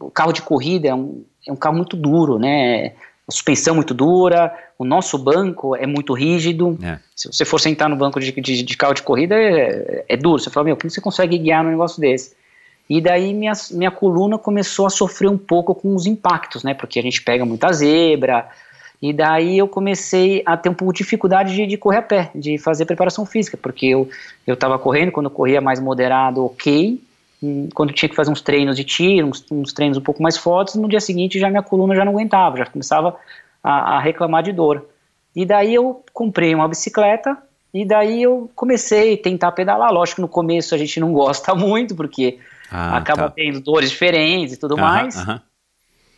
o carro de corrida é um, é um carro muito duro, né? A suspensão muito dura, o nosso banco é muito rígido. É. Se você for sentar no banco de, de, de carro de corrida, é, é, duro. Você fala, meu, como você consegue guiar num negócio desse? E daí minha, minha coluna começou a sofrer um pouco com os impactos, né? Porque a gente pega muita zebra. E daí eu comecei a ter um pouco de dificuldade de, de correr a pé, de fazer preparação física, porque eu estava correndo, quando eu corria mais moderado, ok, quando tinha que fazer uns treinos de tiro, uns, uns, treinos um pouco mais fortes, no dia seguinte já minha coluna já não aguentava, já começava a, a, reclamar de dor. E daí eu comprei uma bicicleta e daí eu comecei a tentar pedalar. Lógico que no começo a gente não gosta muito, porque ah, acaba tá. tendo dores diferentes e tudo mais.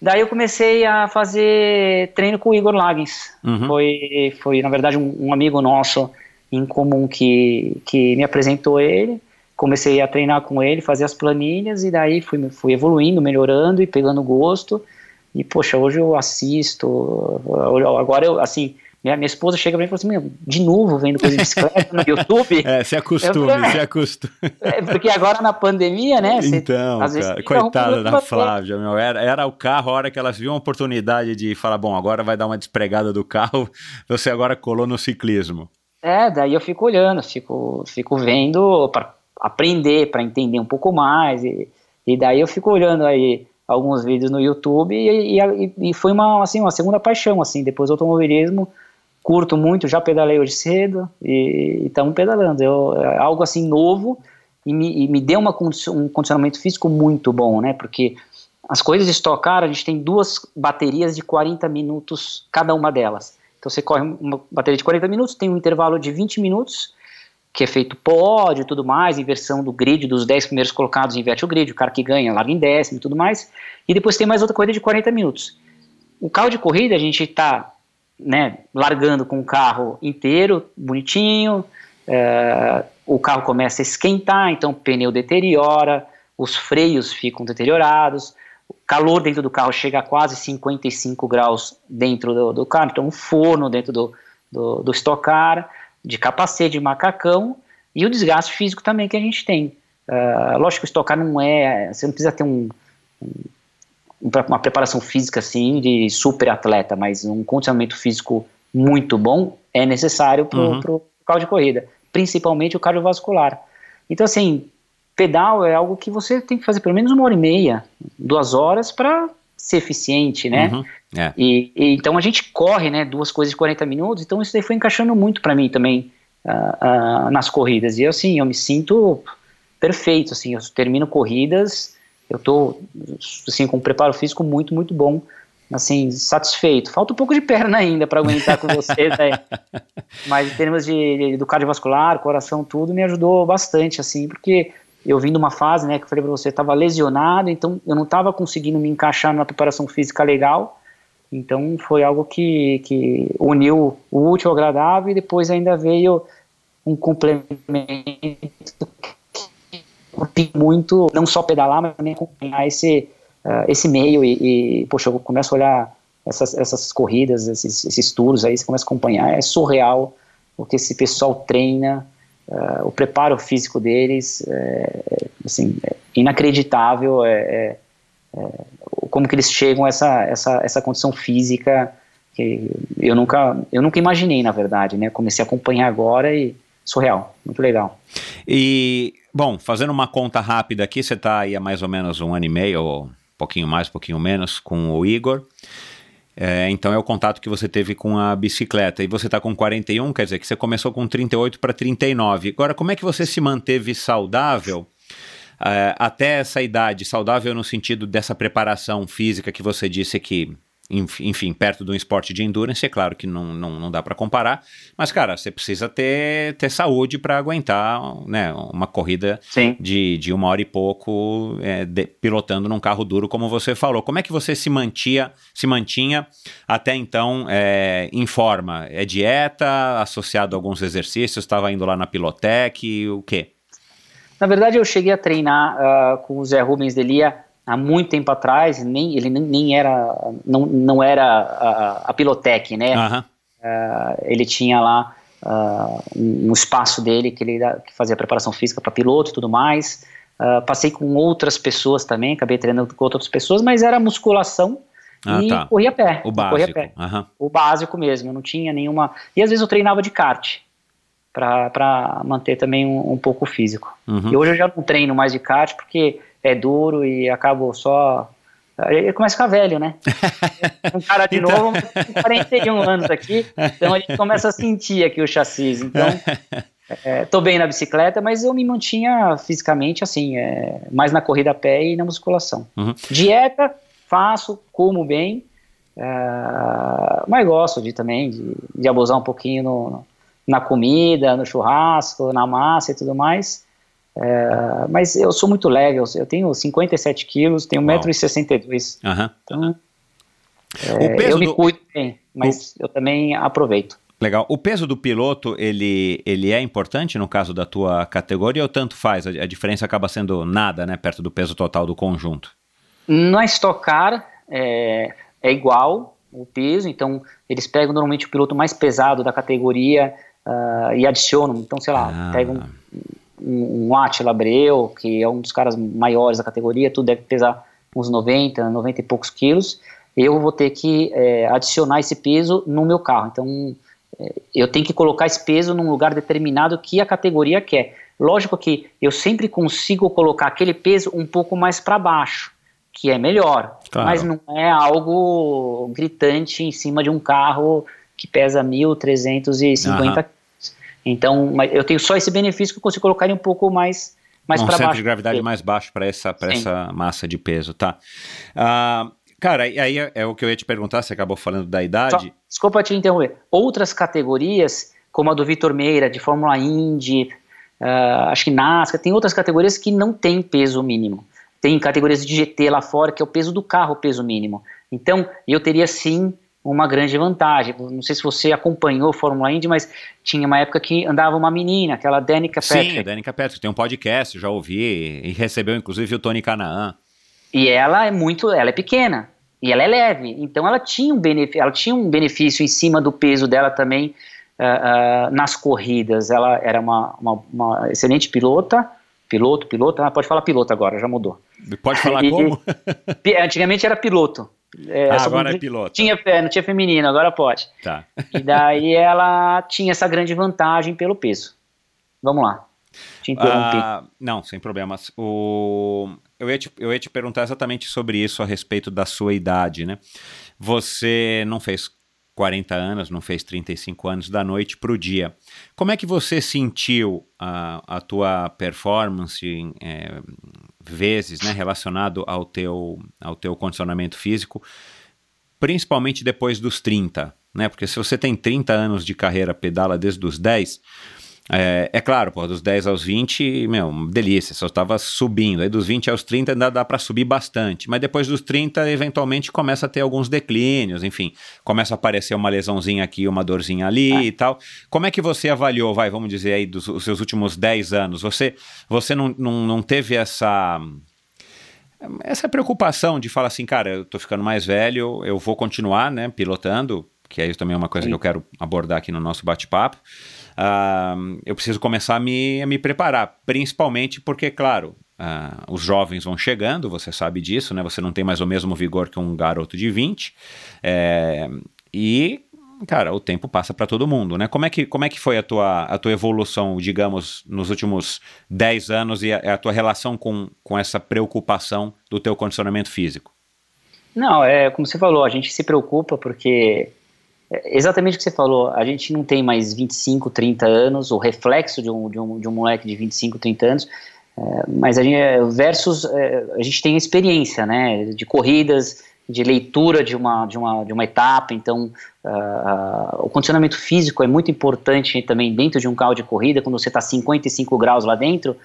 Daí eu comecei a fazer treino com o Igor Lagens. Uhum. Foi, foi, na verdade, um, um amigo nosso em comum que, que me apresentou ele. Comecei a treinar com ele, fazer as planilhas e daí fui, fui evoluindo, melhorando e pegando gosto. E poxa, hoje eu assisto, agora eu assim, minha, minha esposa chega pra mim e fala assim: Meu, de novo vendo coisa de bicicleta no YouTube. É, se acostume, eu, se acostume. É, porque agora na pandemia, né? Você, então, vezes, coitada da Flávia, meu, era, era o carro, a hora que ela viu uma oportunidade de falar: Bom, agora vai dar uma despregada do carro, você agora colou no ciclismo. É, daí eu fico olhando, fico, fico vendo aprender, para entender um pouco mais. E, e daí eu fico olhando aí alguns vídeos no YouTube e, e, e, foi uma, assim, uma segunda paixão, assim, depois do automobilismo curto muito, já pedalei hoje cedo e estamos pedalando. Eu, é algo assim novo e me, e me deu uma, um condicionamento físico muito bom, né? Porque as coisas Car, a gente tem duas baterias de 40 minutos cada uma delas. Então você corre uma bateria de 40 minutos, tem um intervalo de 20 minutos, que é feito pódio e tudo mais, inversão do grid, dos 10 primeiros colocados inverte o grid, o cara que ganha larga em décimo e tudo mais. E depois tem mais outra corrida de 40 minutos. O carro de corrida a gente está né, largando com o carro inteiro, bonitinho, é, o carro começa a esquentar, então o pneu deteriora, os freios ficam deteriorados, o calor dentro do carro chega a quase 55 graus dentro do, do carro, então um forno dentro do, do, do Stock Car, de capacete, de macacão, e o desgaste físico também que a gente tem. Uh, lógico que o Stock Car não é, você não precisa ter um, um uma preparação física assim de super atleta, mas um condicionamento físico muito bom é necessário para o uhum. carro de corrida, principalmente o cardiovascular. Então, assim, pedal é algo que você tem que fazer pelo menos uma hora e meia, duas horas para ser eficiente, né? Uhum. É. E, e, então a gente corre, né? Duas coisas de 40 minutos, então isso daí foi encaixando muito para mim também uh, uh, nas corridas. E eu, assim, eu me sinto perfeito, assim, eu termino corridas eu estou assim com um preparo físico muito muito bom assim satisfeito falta um pouco de perna ainda para aguentar com vocês né? mas em termos de, do cardiovascular coração tudo me ajudou bastante assim porque eu vim de uma fase né que eu falei para você estava lesionado então eu não estava conseguindo me encaixar numa preparação física legal então foi algo que, que uniu o útil ao agradável e depois ainda veio um complemento curti muito, não só pedalar, mas também acompanhar esse, uh, esse meio e, e, poxa, eu começo a olhar essas, essas corridas, esses, esses tours aí, você começa a acompanhar, é surreal o que esse pessoal treina, uh, o preparo físico deles, é, assim, é inacreditável, é, é, como que eles chegam a essa, essa, essa condição física que eu nunca, eu nunca imaginei, na verdade, né, comecei a acompanhar agora e surreal, muito legal. E Bom, fazendo uma conta rápida aqui, você está aí há mais ou menos um ano e meio, ou um pouquinho mais, um pouquinho menos, com o Igor. É, então é o contato que você teve com a bicicleta. E você está com 41, quer dizer que você começou com 38 para 39. Agora, como é que você se manteve saudável é, até essa idade? Saudável no sentido dessa preparação física que você disse que enfim, perto de um esporte de endurance, é claro que não, não, não dá para comparar, mas, cara, você precisa ter, ter saúde para aguentar né, uma corrida de, de uma hora e pouco é, de, pilotando num carro duro, como você falou. Como é que você se mantia, se mantinha até então é, em forma? É dieta, associado a alguns exercícios, estava indo lá na Pilotec, o quê? Na verdade, eu cheguei a treinar uh, com o Zé Rubens Delia há muito tempo atrás, nem, ele nem, nem era, não, não era a, a Pilotec, né? Uhum. Uh, ele tinha lá uh, um, espaço dele que ele que fazia preparação física para piloto e tudo mais. Uh, passei com outras pessoas também, acabei treinando com outras pessoas, mas era musculação ah, e tá. corria a pé. O básico. Pé. Uhum. O básico mesmo, não tinha nenhuma. E às vezes eu treinava de kart para manter também um, um pouco físico. Uhum. E hoje eu já não treino mais de kart porque é duro e acabo só. Ele começa a ficar velho, né? Um cara de então... novo, 41 anos aqui, então a gente começa a sentir aqui o chassi. Então, é, tô bem na bicicleta, mas eu me mantinha fisicamente assim, é, mais na corrida a pé e na musculação. Uhum. Dieta, faço, como bem, é, mas gosto de também de, de abusar um pouquinho no, na comida, no churrasco, na massa e tudo mais. É, mas eu sou muito leve, eu tenho 57 quilos, tenho 1,62m. Uhum. Então, é, eu me do... cuido bem, mas o... eu também aproveito. Legal. O peso do piloto, ele, ele é importante no caso da tua categoria ou tanto faz? A, a diferença acaba sendo nada, né, perto do peso total do conjunto? Na Stock Car é, é igual o peso, então eles pegam normalmente o piloto mais pesado da categoria uh, e adicionam, então sei lá, ah. pegam um, um Attila Abreu, que é um dos caras maiores da categoria, tudo deve pesar uns 90, 90 e poucos quilos, eu vou ter que é, adicionar esse peso no meu carro. Então, é, eu tenho que colocar esse peso num lugar determinado que a categoria quer. Lógico que eu sempre consigo colocar aquele peso um pouco mais para baixo, que é melhor, claro. mas não é algo gritante em cima de um carro que pesa 1.350 uhum. Então, eu tenho só esse benefício que eu consigo colocar ele um pouco mais mais para baixo. Um centro de gravidade mais baixo para essa, essa massa de peso, tá? Uh, Cara, aí é, é, o que eu ia te perguntar, você acabou falando da idade. Só, desculpa te interromper. Outras categorias, como a do Vitor Meira, de Fórmula Indy, uh, acho que NASCAR, tem outras categorias que não tem peso mínimo. Tem categorias de GT lá fora, que é o peso do carro, o peso mínimo. Então, eu teria sim uma grande vantagem. Não sei se você acompanhou Fórmula Indy, mas tinha uma época que andava uma menina, aquela Danica Patrick. Sim, a Danica Patrick, tem um podcast, já ouvi, e recebeu inclusive o Tony Canaan. E ela é muito, ela é pequena e ela é leve, então ela tinha um benefício, ela tinha um benefício em cima do peso dela também uh, uh, nas corridas. Ela era uma, uma, uma, excelente pilota, piloto, piloto, ah, pode falar piloto agora, já mudou. Pode falar e, como? antigamente era piloto. É, ah, agora é piloto. Tinha, não tinha feminino, agora pode. Tá. E daí ela tinha essa grande vantagem pelo peso. Vamos lá. Te interrompi. Ah, não, sem problemas. O eu ia, te, eu ia te perguntar exatamente sobre isso a respeito da sua idade, né? Você não fez 40 anos, não fez 35 anos da noite para o dia. Como é que você sentiu a, a tua performance é, vezes, né, relacionado ao teu, ao teu condicionamento físico, principalmente depois dos 30, né? Porque se você tem 30 anos de carreira, pedala desde os 10, é, é, claro, pô, dos 10 aos 20, meu, delícia, só estava subindo. Aí dos 20 aos 30 ainda dá para subir bastante. Mas depois dos 30, eventualmente começa a ter alguns declínios, enfim, começa a aparecer uma lesãozinha aqui, uma dorzinha ali é. e tal. Como é que você avaliou, vai, vamos dizer aí, dos os seus últimos 10 anos? Você, você não, não, não teve essa essa preocupação de falar assim, cara, eu tô ficando mais velho, eu vou continuar, né, pilotando, que é isso também é uma coisa Sim. que eu quero abordar aqui no nosso bate-papo uh, eu preciso começar a me, a me preparar, principalmente porque, claro, uh, os jovens vão chegando, você sabe disso, né? Você não tem mais o mesmo vigor que um garoto de 20, é, e cara, o tempo passa para todo mundo, né? Como é que, como é que foi a tua, a tua evolução, digamos, nos últimos 10 anos e a, a, tua relação com, com essa preocupação do teu condicionamento físico? Não, é como você falou, a gente se preocupa porque é exatamente o que você falou, a gente não tem mais 25, 30 anos, o reflexo de um, de um, de um moleque de 25, 30 anos, é, mas a gente, versus, é, a gente tem experiência, né, de corridas, de leitura de uma, de uma, de uma etapa, então uh, o condicionamento físico é muito importante também dentro de um carro de corrida, quando você está 55 graus lá dentro,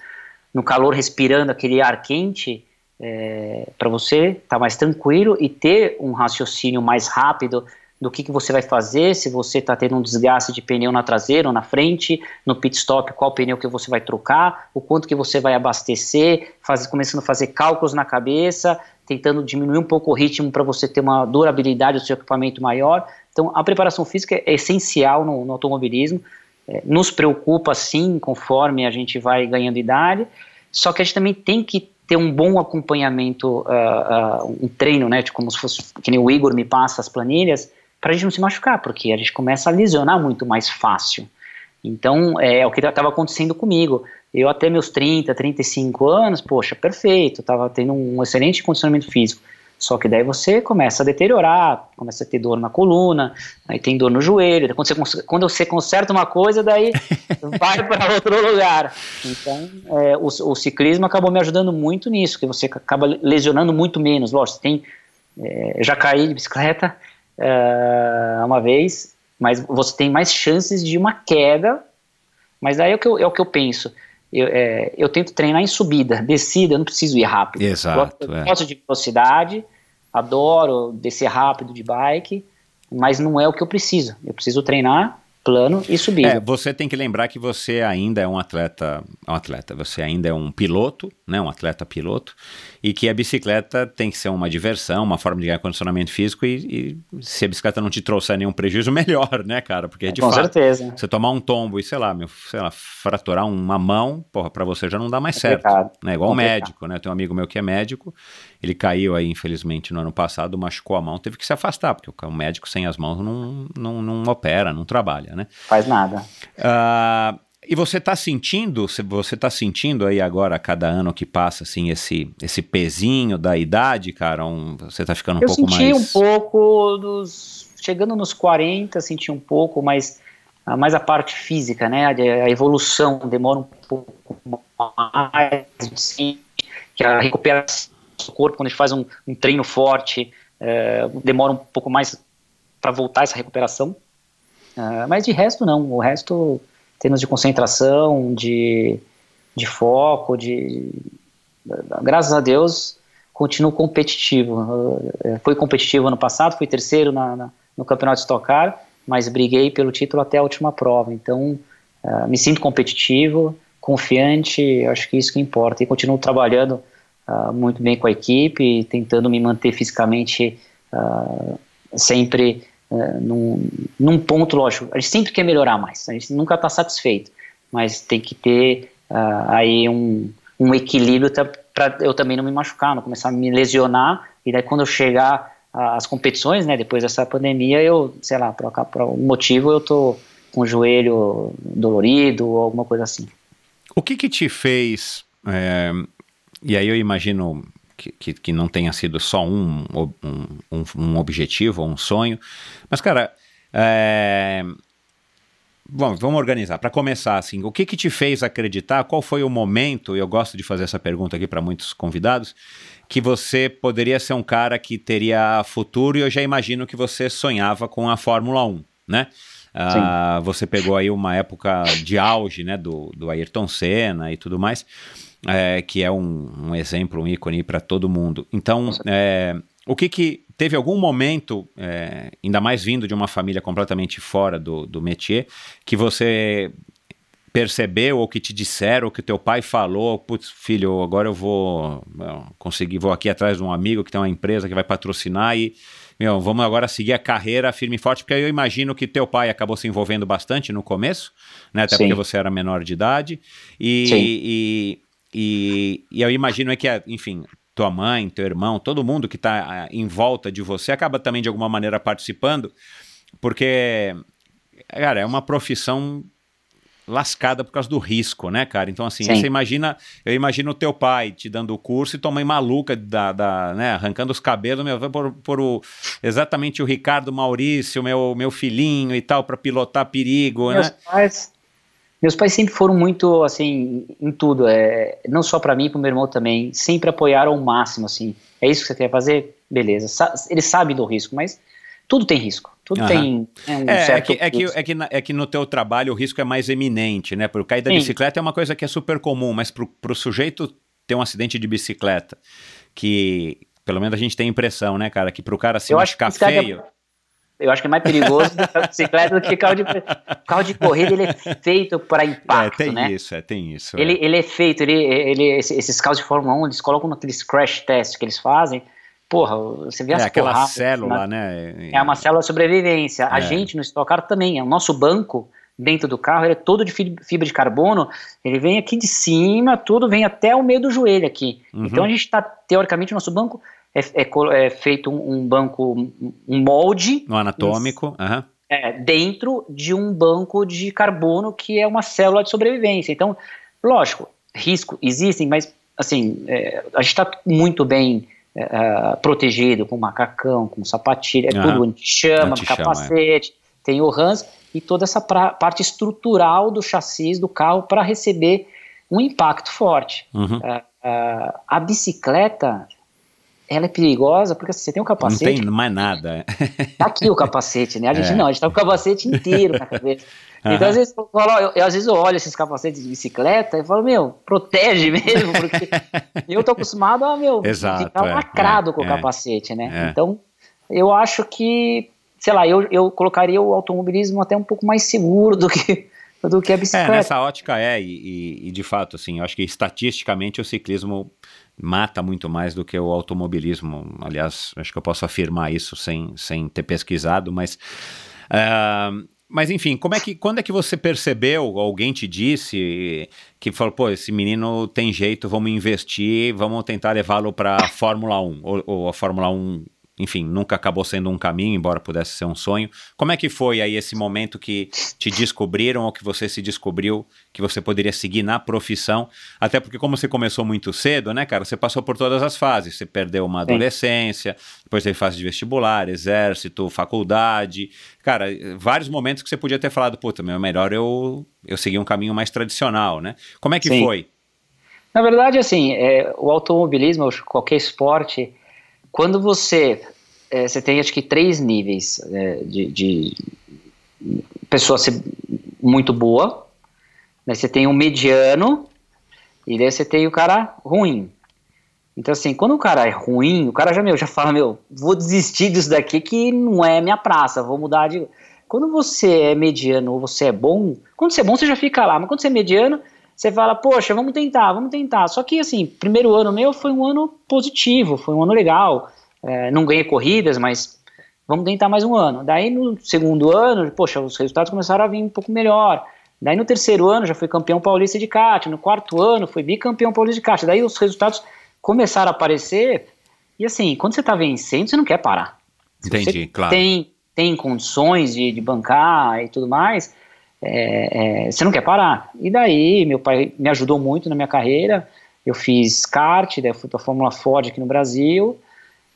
no calor respirando aquele ar quente, é, para você estar tá mais tranquilo e ter um raciocínio mais rápido, do que, que você vai fazer, se você está tendo um desgaste de pneu na traseira ou na frente, no pit stop, qual pneu que você vai trocar, o quanto que você vai abastecer, faz, começando a fazer cálculos na cabeça, tentando diminuir um pouco o ritmo para você ter uma durabilidade do seu equipamento maior. Então, a preparação física é essencial no, no automobilismo, é, nos preocupa sim, conforme a gente vai ganhando idade, só que a gente também tem que ter um bom acompanhamento, uh, uh, um treino, né, como se fosse, que nem o Igor me passa as planilhas, para a gente não se machucar, porque a gente começa a lesionar muito mais fácil. Então, é, é o que estava acontecendo comigo. Eu até meus 30, 35 anos, poxa, perfeito, estava tendo um excelente condicionamento físico. Só que daí você começa a deteriorar, começa a ter dor na coluna, aí tem dor no joelho. Quando você, quando você conserta uma coisa, daí vai para outro lugar. Então, é, o, o, ciclismo acabou me ajudando muito nisso, que você acaba lesionando muito menos. Lógico, tem, é, já caí de bicicleta, uh, uma vez, mas você tem mais chances de uma queda. Mas aí é o que eu, é o que eu penso. Eu, é, eu tento treinar em subida, descida, eu não preciso ir rápido. Exato. Eu, é. gosto de velocidade, adoro descer rápido de bike, mas não é o que eu preciso. Eu preciso treinar plano e subida. É, você tem que lembrar que você ainda é um atleta, um atleta, você ainda é um piloto, né, um atleta piloto, e que a bicicleta tem que ser uma diversão, uma forma de ganhar condicionamento físico e, e se a bicicleta não te trouxer nenhum prejuízo, melhor, né, cara? Porque de Com fato, certeza. você tomar um tombo e sei lá, meu, sei lá, fraturar uma mão, porra, para você já não dá mais certo, Complicado. né? Igual um Complicado. médico, né? Tem um amigo meu que é médico, ele caiu aí, infelizmente, no ano passado, machucou a mão, teve que se afastar, porque o médico sem as mãos não, não, não opera, não trabalha, né? Faz nada. Ah, e você está sentindo, se você está sentindo aí agora, cada ano que passa, assim, esse, esse pezinho da idade, cara, um, você está ficando um eu pouco senti mais... um pouco dos. Chegando nos 40, senti um pouco, mas ah, mais a parte física, né? A, evolução demora um pouco mais. Sim, que a recuperação corpo, quando a gente faz um, um treino forte, eh, demora um pouco mais para voltar essa recuperação. Ah, mas de resto, não. O resto, termos de concentração, de, de foco, de. Graças a Deus, continuo competitivo. Eh, Fui competitivo ano passado, fui terceiro na, na- no campeonato de Stock Car, mas briguei pelo título até a última prova. Então, eh, me sinto competitivo, confiante, acho que isso que importa. E continuo trabalhando ah, muito bem com a equipe, tentando me manter fisicamente ah, sempre eh, num, num ponto, lógico. A gente sempre quer melhorar mais, a gente nunca está satisfeito, mas tem que ter ah, aí um, um equilíbrio para eu também não me machucar, não começar a me lesionar, e daí quando eu chegar às competições, né, depois dessa pandemia, eu, sei lá, por, por algum motivo eu tô com o joelho dolorido ou alguma coisa assim. O que que te fez, é, e aí eu imagino que, que, que não tenha sido só um, um, um, um objetivo ou um sonho, mas cara, é, bom, vamos organizar. Para começar, assim, o que que te fez acreditar, qual foi o momento, eu gosto de fazer essa pergunta aqui para muitos convidados, que você poderia ser um cara que teria futuro, e eu já imagino que você sonhava com a Fórmula 1, né? Ah, você pegou aí uma época de auge, né, do, do Ayrton Senna e tudo mais, é, que é um, um exemplo, um ícone para todo mundo. Então, é, o que que teve algum momento, é, ainda mais vindo de uma família completamente fora do, do métier, que você percebeu ou que te disseram, ou que teu pai falou, putz, filho, agora eu vou conseguir, vou aqui atrás de um amigo que tem uma empresa que vai patrocinar e, meu, vamos agora seguir a carreira firme e forte, porque eu imagino que teu pai acabou se envolvendo bastante no começo, né, até Sim. porque você era menor de idade, e, Sim. e, e, e eu imagino é que, enfim, tua mãe, teu irmão, todo mundo que está em volta de você acaba também de alguma maneira participando, porque, cara, é uma profissão lascada por causa do risco, né, cara? Então, assim, Sim. você imagina, eu imagino o teu pai te dando o curso e tua mãe maluca, da, da, né, arrancando os cabelos, meu, por, por o, exatamente o Ricardo Maurício, meu, meu filhinho e tal, para pilotar perigo, Meus né? pais, meus pais sempre foram muito assim em tudo, é, não só para mim, para o meu irmão também, sempre apoiaram ao máximo assim. É isso que você quer fazer, beleza? Sa eles sabem do risco, mas tudo tem risco, tudo Aham. tem né, um É, é, que, é, que, é, que, é que no teu trabalho o risco é mais eminente, né? Por cair da Sim. bicicleta é uma coisa que é super comum, mas pro, pro sujeito ter um acidente de bicicleta, que pelo menos a gente tem a impressão, né, cara, que pro cara se Eu machucar é- feio... Eu acho que é mais perigoso do que a bicicleta do que carro de carro de corrida. Ele é feito para É, impacto, tem né? isso, é, tem isso. Ele, é. ele é feito, ele, ele, esse- esses carros de Fórmula 1, eles colocam naqueles crash tests que eles fazem. Porra, você vê É as aquela porradas, célula, né? né? É uma célula de sobrevivência. A É. gente no Stock Car também. O nosso banco dentro do carro ele é todo de fi- fibra de carbono. Ele vem aqui de cima, tudo vem até o meio do joelho aqui. Uhum. Então a gente está, teoricamente, o nosso banco é, é é feito um, um banco, um molde No anatômico, é, dentro de um banco de carbono que é uma célula de sobrevivência. Então, lógico, risco existem, mas assim é, a gente está muito bem é, é, protegido com macacão, com sapatilha, é tudo anti-chama, Anti-chama, capacete, tem o HANS e toda essa pra- parte estrutural do chassi do carro para receber um impacto forte. Uhum. É, é, a bicicleta ela é perigosa porque assim, você tem um Não capacete tem mais nada. Tá aqui o capacete, né? A gente É. não, a gente tá com o capacete inteiro na cabeça. Então, às vezes, eu, falo, eu, eu- às vezes eu olho esses capacetes de bicicleta e falo, meu, protege mesmo, porque eu tô acostumado a, meu, Exato, ficar é, lacrado é, com o é, capacete, né? é. Então, eu acho que sei lá, eu, eu colocaria o automobilismo até um pouco mais seguro do que, do que a bicicleta. É, nessa ótica é, e, e de fato, assim, eu acho que estatisticamente o ciclismo mata muito mais do que o automobilismo. Aliás, acho que eu posso afirmar isso sem, sem ter pesquisado, mas. Uh, mas enfim, como é que, quando é que você percebeu, alguém te disse que falou, pô, esse menino tem jeito, vamos investir, vamos tentar levá-lo para a Fórmula 1, ou, ou, a Fórmula 1 enfim, nunca acabou sendo um caminho, embora pudesse ser um sonho. Como é que foi aí esse momento que te descobriram ou que você se descobriu que você poderia seguir na profissão? Até porque como você começou muito cedo, né, cara, você passou por todas as fases. Você perdeu uma adolescência, Sim. depois teve fase de vestibular, exército, faculdade. Cara, vários momentos que você podia ter falado, puta, meu, melhor eu, eu seguir um caminho mais tradicional, né? Como é que Sim. foi? Na verdade, assim, é, o automobilismo, qualquer esporte quando você, é, você tem acho que três níveis é, de, de pessoa ser muito boa, né? você tem um mediano e daí você tem o cara ruim. Então assim, quando o cara é ruim, o cara já meu já fala meu, vou desistir disso daqui que não é minha praça, vou mudar de. Quando você é mediano ou você é bom, quando você é bom você já fica lá, mas quando você é mediano você fala, poxa, vamos tentar, vamos tentar. Só que, assim, primeiro ano meu foi um ano positivo, foi um ano legal. É, não ganhei corridas, mas vamos tentar mais um ano. Daí no segundo ano, poxa, os resultados começaram a vir um pouco melhor. Daí no terceiro ano já fui campeão paulista de kart, no quarto ano fui bicampeão paulista de kart. Daí os resultados começaram a aparecer. E assim, quando você está vencendo, você não quer parar. Entendi, claro. Tem, tem condições de, de bancar e tudo mais, é, é, você não quer parar. E daí, meu pai me ajudou muito na minha carreira. Eu fiz kart, daí eu fui para a Fórmula Ford aqui no Brasil.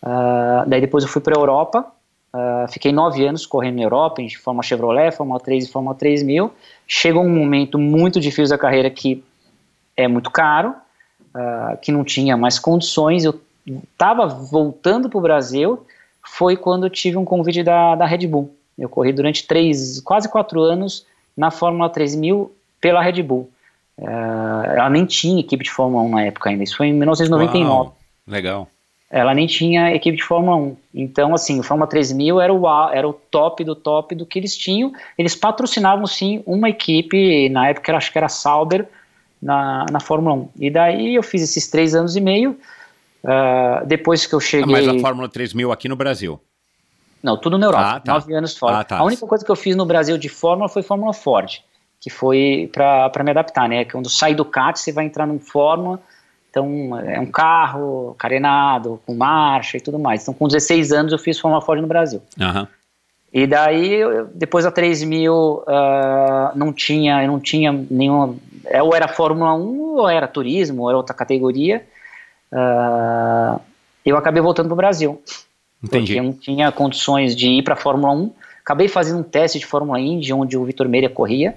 Uh, daí depois eu fui para a Europa. Uh, fiquei nove anos correndo na Europa, em Fórmula Chevrolet, Fórmula 3 e Fórmula 3000. Chegou um momento muito difícil da carreira que é muito caro, uh, que não tinha mais condições. Eu estava voltando para o Brasil, foi quando eu tive um convite da, da Red Bull. Eu corri durante três, quase quatro anos na Fórmula 3000 pela Red Bull. Uh, ela nem tinha equipe de Fórmula 1 na época ainda, isso foi em 1999. Uau, legal. Ela nem tinha equipe de Fórmula 1. Então, assim, o Fórmula 3000 era o, era o top do top do que eles tinham. Eles patrocinavam, sim, uma equipe, na época acho que era Sauber, na, na Fórmula 1. E daí eu fiz esses três anos e meio. Uh, depois que eu cheguei. Ah, mas a Fórmula 3000 aqui no Brasil? Não, tudo na Europa. Ah, tá. Nove anos fora. Ah, tá. A única coisa que eu fiz no Brasil de Fórmula foi Fórmula Ford, que foi para me adaptar, né? Quando sai do kart, você vai entrar num Fórmula, então é um carro carenado, com marcha e tudo mais. Então, com 16 anos, eu fiz Fórmula Ford no Brasil. Uhum. E daí, depois da 3000, uh, não tinha, não tinha nenhuma. É, ou era Fórmula 1, ou era turismo, ou era outra categoria. Uh, eu acabei voltando para o Brasil. Entendi. Porque eu não tinha condições de ir para a Fórmula 1. Acabei fazendo um teste de Fórmula Indy, onde o Vitor Meira corria.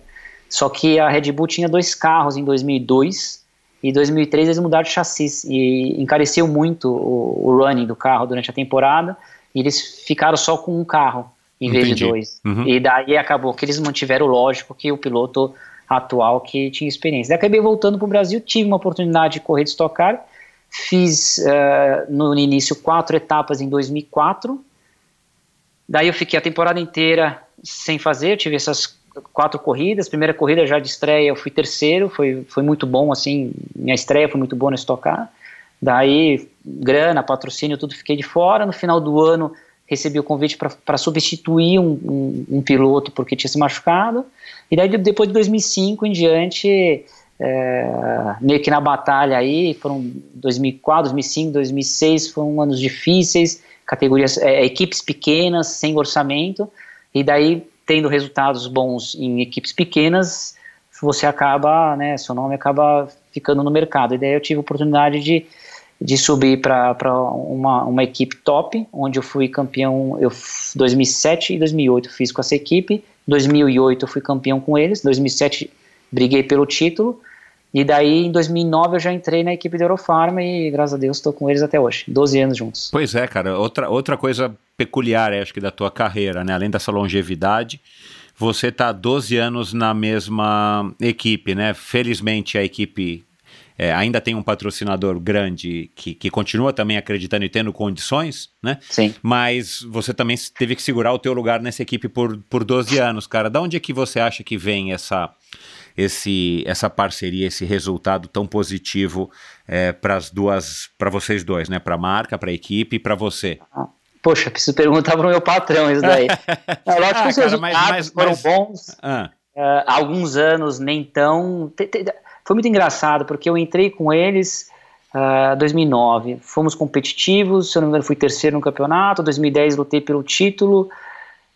Só que a Red Bull tinha dois carros em 2002 e em 2003 eles mudaram de chassi e encareceu muito o, o running do carro durante a temporada e eles ficaram só com um carro em Entendi. vez de dois. Uhum. E daí acabou que eles mantiveram, lógico, que o piloto atual que tinha experiência. Daí acabei voltando para o Brasil, tive uma oportunidade de correr de Stock Car Fiz uh, no início quatro etapas em 2004. Daí eu fiquei a temporada inteira sem fazer. Eu tive essas quatro corridas. Primeira corrida já de estreia eu fui terceiro. Foi, foi muito bom, assim. Minha estreia foi muito boa no estocar. Daí, grana, patrocínio, tudo fiquei de fora. No final do ano, recebi o convite para substituir um, um, um, piloto porque tinha se machucado. E daí, depois de 2005 em diante, é, meio que na batalha aí, foram 2004, 2005, 2006, foram anos difíceis, categorias, é, equipes pequenas, sem orçamento, e daí tendo resultados bons em equipes pequenas, você acaba, né, seu nome acaba ficando no mercado. E daí eu tive a oportunidade de, de subir para uma, uma equipe top, onde eu fui campeão, eu 2007 e 2008 fiz com essa equipe, 2008 eu fui campeão com eles, 2007 briguei pelo título, e daí, em 2009, eu já entrei na equipe da Eurofarma e, graças a Deus, estou com eles até hoje. 12 anos juntos. Pois é, cara. Outra, outra coisa peculiar, acho que, da tua carreira, né? Além dessa longevidade, você está 12 anos na mesma equipe, né? Felizmente, a equipe é, ainda tem um patrocinador grande que, que continua também acreditando e tendo condições, né? Sim. Mas você também teve que segurar o teu lugar nessa equipe por, por 12 anos, cara. Da onde é que você acha que vem essa esse, essa parceria, esse resultado tão positivo é, para as duas, para vocês dois, né? Para a marca, para a equipe e para você. Poxa, preciso perguntar para o meu patrão isso daí. é, lógico ah, que os cara, resultados mas, mas, foram mas... bons. Ah. Uh, alguns anos nem tão. Foi muito engraçado porque eu entrei com eles em uh, 2009. Fomos competitivos, se eu não me engano, fui terceiro no campeonato. 2010 lutei pelo título.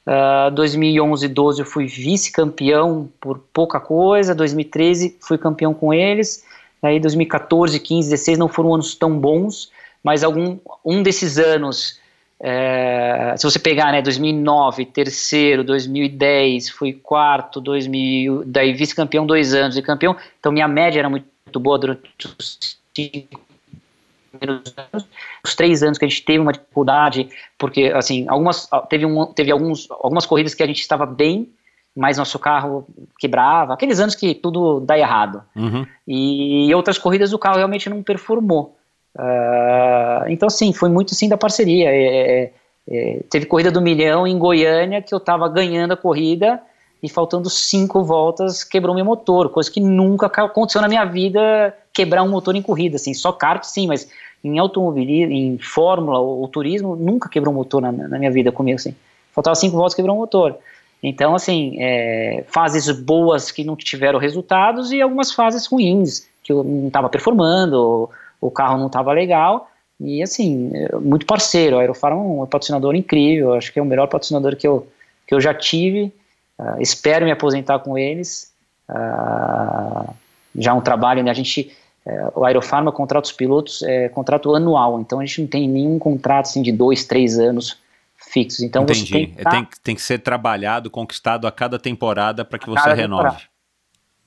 Uh, 2011 e 12 eu fui vice-campeão por pouca coisa, 2013 fui campeão com eles, aí 2014, 15, 16 não foram anos tão bons, mas algum um desses anos, é, se você pegar, né, 2009 terceiro, 2010 fui quarto, 2000, daí vice-campeão dois anos e campeão, então minha média era muito boa durante os cinco primeiros anos. Os três anos que a gente teve uma dificuldade, porque assim, algumas teve, um, teve alguns, algumas corridas que a gente estava bem, mas nosso carro quebrava, aqueles anos que tudo dá errado. Uhum. E outras corridas o carro realmente não performou. Uh, então, sim, foi muito sim da parceria. É, é, é, teve corrida do milhão em Goiânia que eu estava ganhando a corrida e faltando cinco voltas quebrou meu motor, coisa que nunca aconteceu na minha vida quebrar um motor em corrida, assim, só kart sim, mas em automobilismo, em fórmula ou, ou turismo, nunca quebrou um motor na, na, minha vida comigo, assim. Faltava cinco voltas quebrou um motor. Então, assim, é, fases boas que não tiveram resultados e algumas fases ruins, que eu não estava performando, o carro não estava legal, e assim, muito parceiro, a Aerofarm é um patrocinador incrível, acho que é o melhor patrocinador que eu, que eu já tive, uh, espero me aposentar com eles, uh, já é um trabalho, né, a gente é, o Aerofarma contrata os pilotos é contrato anual, então a gente não tem nenhum contrato assim, de dois, três anos fixos. Então Entendi. tem que, tá... tem, tem, que ser trabalhado, conquistado a cada temporada para que você renove. Temporada.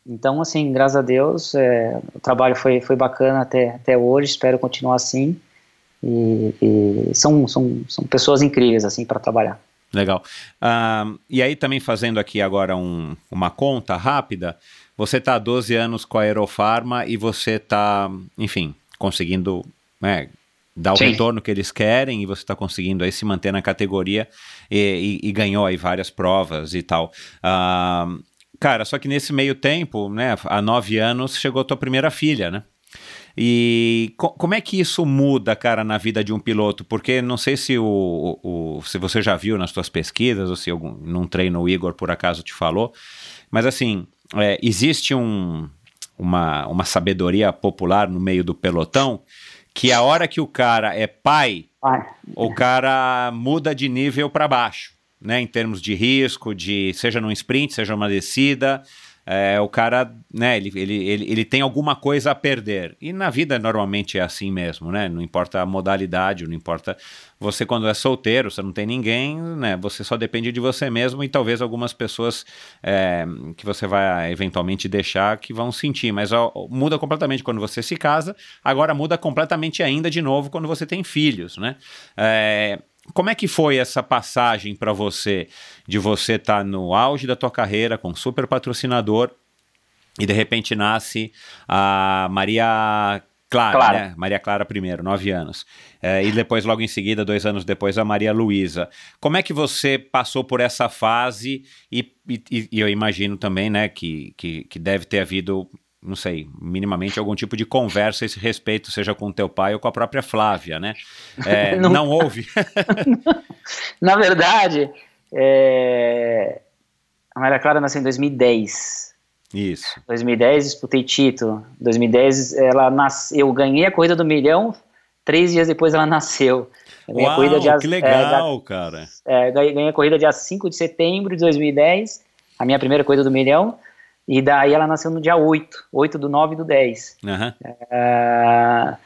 Então, assim, graças a Deus, é, o trabalho foi, foi bacana até, até hoje, espero continuar assim. E, e são, são, são pessoas incríveis, assim, para trabalhar. Legal. Uh, e aí, também fazendo aqui agora um, uma conta rápida, você está há 12 anos com a Aerofarma e você está, enfim, conseguindo né, dar o Sim. retorno que eles querem e você está conseguindo aí se manter na categoria e, e, e, ganhou aí várias provas e tal. Uh, cara, só que nesse meio tempo, né, há nove anos, chegou a tua primeira filha, né? E co como é que isso muda, cara, na vida de um piloto? Porque não sei se o, o, se você já viu nas suas pesquisas ou se algum, num treino o Igor por acaso te falou, mas assim, é, existe um, uma, uma sabedoria popular no meio do pelotão que a hora que o cara é pai, o cara muda de nível para baixo, né? Em termos de risco, de seja num sprint, seja numa descida, é, o cara, né, ele, ele, ele, ele tem alguma coisa a perder. E na vida normalmente é assim mesmo, né? Não importa a modalidade, não importa. Você, quando é solteiro, você não tem ninguém, né? Você só depende de você mesmo e talvez algumas pessoas é, que você vai eventualmente deixar que vão sentir. Mas ó, muda completamente quando você se casa, agora muda completamente ainda de novo quando você tem filhos, né? É, como é que foi essa passagem para você de você estar tá no auge da tua carreira com super patrocinador e de repente nasce a Maria Clara, Clara. né? Maria Clara primeiro, nove anos. É, e depois, logo em seguida, dois anos depois, a Maria Luísa. Como é que você passou por essa fase? E, e, e eu imagino também, né, que, que, que deve ter havido não sei, minimamente algum tipo de conversa a esse respeito, seja com teu pai ou com a própria Flávia, né? É, não, não houve. Na verdade, é... a Maria Clara nasceu em 2010. Isso. 2010 disputei título. 2010 ela nasceu, eu ganhei a corrida do milhão. Três dias depois ela nasceu. Uau, a corrida de, que legal, é, cara. É, ganhei a corrida dia 5 de setembro de 2010, a minha primeira corrida do milhão. E daí ela nasceu no dia 8, 8 do 9 do 10. Uhum. Uh,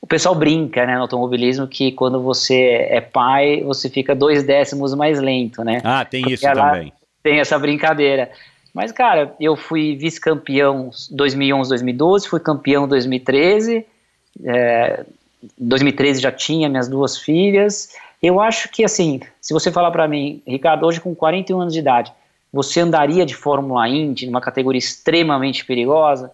o pessoal brinca, né, no automobilismo, que quando você é pai, você fica dois décimos mais lento, né? Ah, tem Porque isso também. Tem essa brincadeira. Mas, cara, eu fui vice-campeão 2011, 2012, fui campeão 2013, é, 2013 já tinha minhas duas filhas. Eu acho que, assim, se você falar para mim, Ricardo, hoje com 41 anos de idade, você andaria de Fórmula Indy numa categoria extremamente perigosa?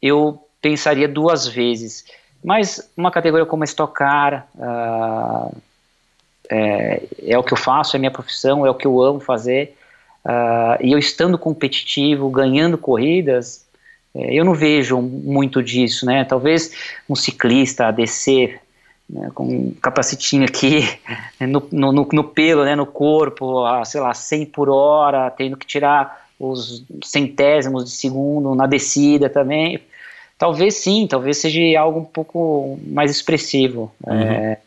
Eu pensaria duas vezes. Mas uma categoria como a Stock Car, uh, é, é, o que eu faço, é minha profissão, é o que eu amo fazer. Uh, e eu estando competitivo, ganhando corridas, é, eu não vejo muito disso, né? Talvez um ciclista descer né, com um capacitinho aqui no, no, no, pelo, né, no corpo, a, sei lá, 100 por hora, tendo que tirar os centésimos de segundo na descida também. Talvez sim, talvez seja algo um pouco mais expressivo. Uhum. É,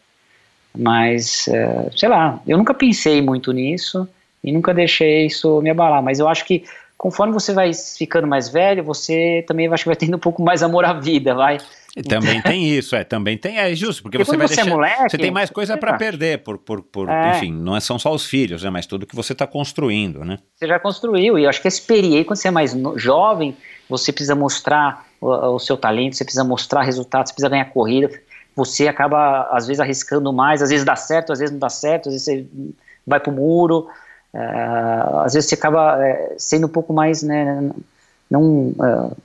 mas, é, sei lá, eu nunca pensei muito nisso e nunca deixei isso me abalar. Mas eu acho que conforme você vai ficando mais velho, você também acho que vai tendo um pouco mais amor à vida, vai. Também tem isso, é, também tem, é justo, porque você vai você deixar, é moleque, você tem mais coisa para perder, por, por, por é. enfim, não é, são só os filhos, né, mas tudo que você está construindo, né? Você já construiu, e eu acho que a experiência, quando você é mais jovem, você precisa mostrar o, o, seu talento, você precisa mostrar resultados, você precisa ganhar corrida, você acaba, às vezes, arriscando mais, às vezes dá certo, às vezes não dá certo, às vezes você vai pro muro, às vezes você acaba uh, sendo um pouco mais, né, não... Uh,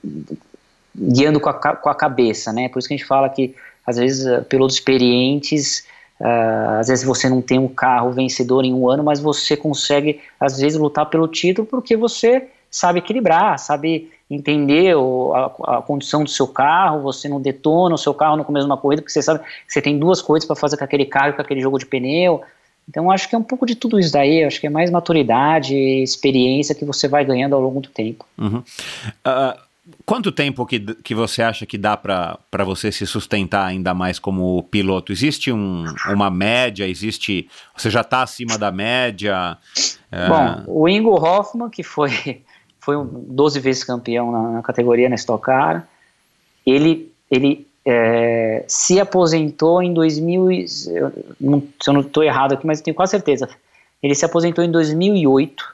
guiando com a, com a cabeça, né? Por isso que a gente fala que, às vezes, eh, pilotos experientes, uh, às vezes você não tem um carro vencedor em um ano, mas você consegue, às vezes, lutar pelo título porque você sabe equilibrar, sabe entender o, a, a, condição do seu carro, você não detona o seu carro no começo de uma corrida, porque você sabe que você tem duas coisas para fazer com aquele carro, com aquele jogo de pneu. Então, acho que é um pouco de tudo isso daí, acho que é mais maturidade, experiência que você vai ganhando ao longo do tempo. Uhum. Uh Quanto tempo que, que você acha que dá para você se sustentar ainda mais como piloto? Existe um, uma média? Existe. Você já está acima da média? É... Bom, o Ingo Hoffman, que foi, foi um 12 vezes campeão na, na categoria na Stock Car, ele, ele é, se aposentou em 2000. Eu não, se eu não estou errado aqui, mas tenho quase certeza. Ele se aposentou em 2008,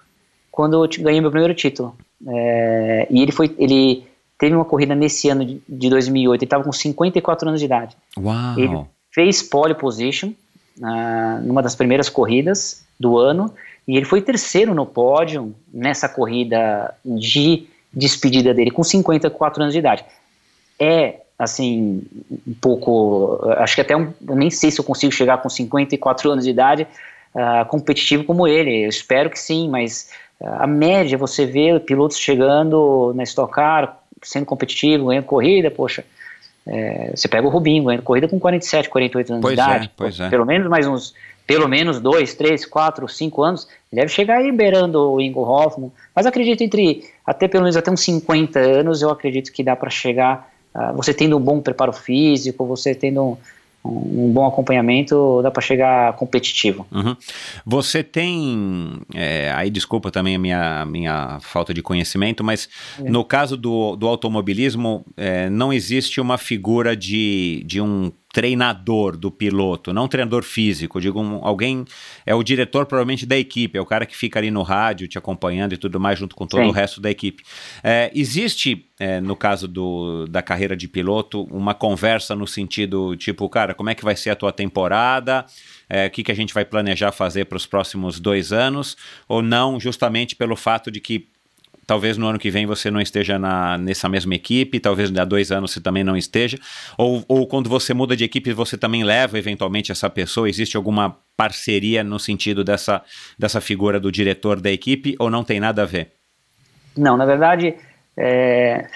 quando eu ganhei meu primeiro título. É, e ele foi, ele teve uma corrida nesse ano de, de 2008. Ele estava com 54 anos de idade. Uau. Ele fez pole position uh, numa das primeiras corridas do ano e ele foi terceiro no pódio nessa corrida de despedida dele com 54 anos de idade. É assim um pouco, acho que até um, eu nem sei se eu consigo chegar com 54 anos de idade uh, competitivo como ele. Eu espero que sim, mas a média, você vê pilotos chegando na Stock Car, sendo competitivo, ganhando corrida, poxa, é, você pega o Rubinho ganhando corrida com 47, 48 anos pois de idade. É, pois é. Pelo menos mais uns, pelo menos dois, três, quatro, cinco anos, ele deve chegar aí beirando o Ingo Hoffman, mas acredito entre, até pelo menos até uns 50 anos, eu acredito que dá para chegar, você tendo um bom preparo físico, você tendo um, um bom acompanhamento, dá para chegar competitivo. Uhum. Você tem, é, aí desculpa também a minha, minha falta de conhecimento, mas é. no caso do, do automobilismo, é, não existe uma figura de, de um treinador do piloto, não um treinador físico, digo, um, alguém é o diretor provavelmente da equipe, é o cara que fica ali no rádio te acompanhando e tudo mais junto com todo Sim. o resto da equipe. É, existe, é, no caso do, da carreira de piloto, uma conversa no sentido tipo, cara, como é que vai ser a tua temporada? É, o que, que a gente vai planejar fazer para os próximos dois anos? Ou não, justamente pelo fato de que talvez no ano que vem você não esteja na, nessa mesma equipe, talvez há dois anos você também não esteja, ou, ou quando você muda de equipe você também leva eventualmente essa pessoa, existe alguma parceria no sentido dessa, dessa figura do diretor da equipe, ou não tem nada a ver? Não, na verdade, é,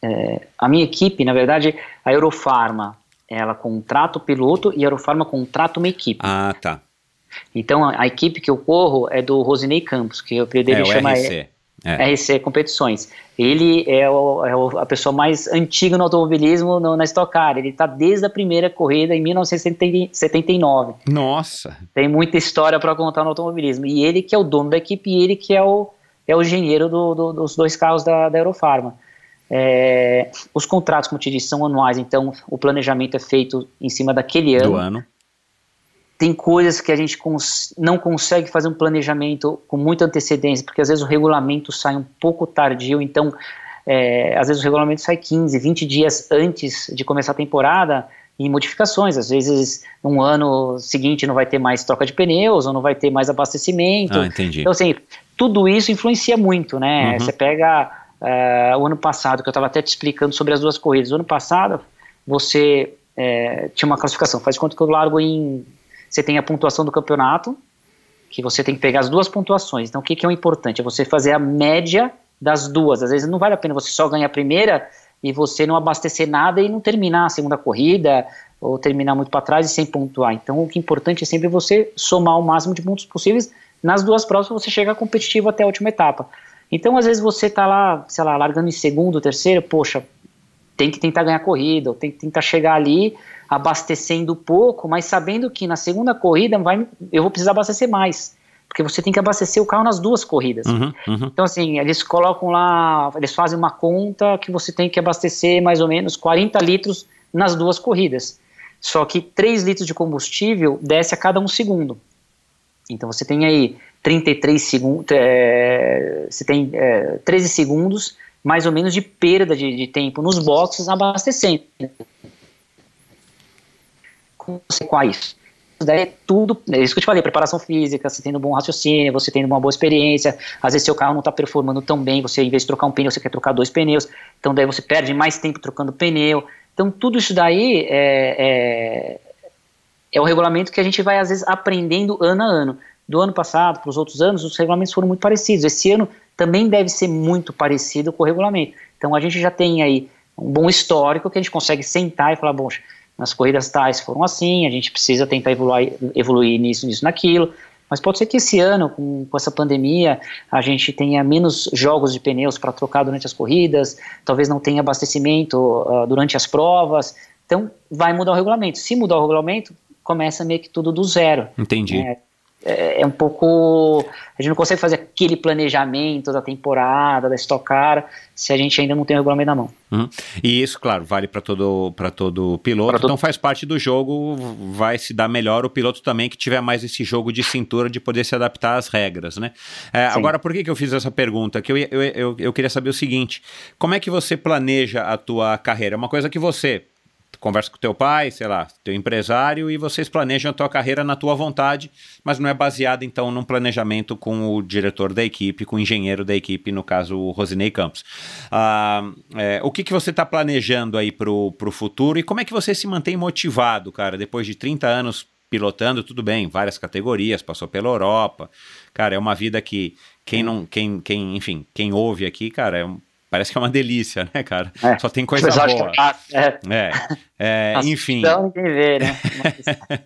é, a minha equipe, na verdade, a Eurofarma, ela contrata o piloto e a Eurofarma contrata uma equipe. Ah, tá. Então, a, a equipe que eu corro é do Rosinei Campos, que o apelido dele é, chama... RC. É. RC Competições. Ele é, o, é o, a pessoa mais antiga no automobilismo no, na Stock Car. Ele está desde a primeira corrida em 1979. Nossa! Tem muita história para contar no automobilismo. E ele que é o dono da equipe e ele que é o, é o engenheiro do, do, dos dois carros da, da Eurofarma. É, os contratos, como te disse, são anuais, então o planejamento é feito em cima daquele ano. Do ano tem coisas que a gente cons não consegue fazer um planejamento com muita antecedência, porque às vezes o regulamento sai um pouco tardio, então é, às vezes o regulamento sai 15, 20 dias antes de começar a temporada em modificações. Às vezes, no ano seguinte não vai ter mais troca de pneus, ou não vai ter mais abastecimento. Ah, entendi. Então, assim, tudo isso influencia muito, né? Uhum. Você pega uh, o ano passado, que eu estava até te explicando sobre as duas corridas. O ano passado, você é, tinha uma classificação, faz conta que eu largo em. Você tem a pontuação do campeonato, que você tem que pegar as duas pontuações. Então, o que, que é o importante? É você fazer a média das duas. Às vezes não vale a pena você só ganhar a primeira e você não abastecer nada e não terminar a segunda corrida ou terminar muito para trás e sem pontuar. Então, o que é importante é sempre você somar o máximo de pontos possíveis nas duas provas para você chegar competitivo até a última etapa. Então, às vezes você está lá, sei lá, largando em segundo, terceiro, poxa, tem que tentar ganhar corrida, ou tem que tentar chegar ali abastecendo pouco, mas sabendo que na segunda corrida vai, eu vou precisar abastecer mais porque você tem que abastecer o carro nas duas corridas. Uhum, uhum. Então, assim, eles colocam lá, eles fazem uma conta que você tem que abastecer mais ou menos 40 litros nas duas corridas. Só que 3 litros de combustível desce a cada um segundo. Então, você tem aí 33 segundos, é, você tem é, 13 segundos mais ou menos de perda de, de tempo nos boxes abastecendo. Você com isso? daí é tudo, é isso que eu te falei, preparação física, você tendo um bom raciocínio, você tendo uma boa experiência, às vezes seu carro não está performando tão bem, você em vez de trocar um pneu, você quer trocar dois pneus, então daí você perde mais tempo trocando pneu, então tudo isso daí é, é, é o regulamento que a gente vai às vezes aprendendo ano a ano. Do ano passado para os outros anos, os regulamentos foram muito parecidos. Esse ano também deve ser muito parecido com o regulamento. Então a gente já tem aí um bom histórico que a gente consegue sentar e falar, bom, nas corridas tais foram assim, a gente precisa tentar evoluir, evoluir nisso, nisso, naquilo. Mas pode ser que esse ano, com, com essa pandemia, a gente tenha menos jogos de pneus para trocar durante as corridas, talvez não tenha abastecimento uh, durante as provas. Então, vai mudar o regulamento. Se mudar o regulamento, começa meio que tudo do zero. Entendi. É, é, é, um pouco. A gente não consegue fazer aquele planejamento da temporada, da Stock Car, se a gente ainda não tem o regulamento na mão. Uhum. E isso, claro, vale para todo, todo piloto. Todo... Então faz parte do jogo, vai se dar melhor o piloto também que tiver mais esse jogo de cintura de poder se adaptar às regras, né? É, agora, por que, que eu fiz essa pergunta? Que eu, eu, eu, eu queria saber o seguinte: como é que você planeja a tua carreira? É uma coisa que você conversa com teu pai, sei lá, teu empresário e vocês planejam a tua carreira na tua vontade, mas não é baseado então num planejamento com o diretor da equipe, com o engenheiro da equipe, no caso o Rosinei Campos. Ah, é, o que, que você está planejando aí para o futuro e como é que você se mantém motivado, cara, depois de 30 anos pilotando, tudo bem, várias categorias, passou pela Europa. Cara, é uma vida que quem não, quem, quem, enfim, quem ouve aqui, cara, é um, Parece que é uma delícia, né, cara? É. Só tem coisa boa. Que, é, é, é enfim. Ninguém vê, né?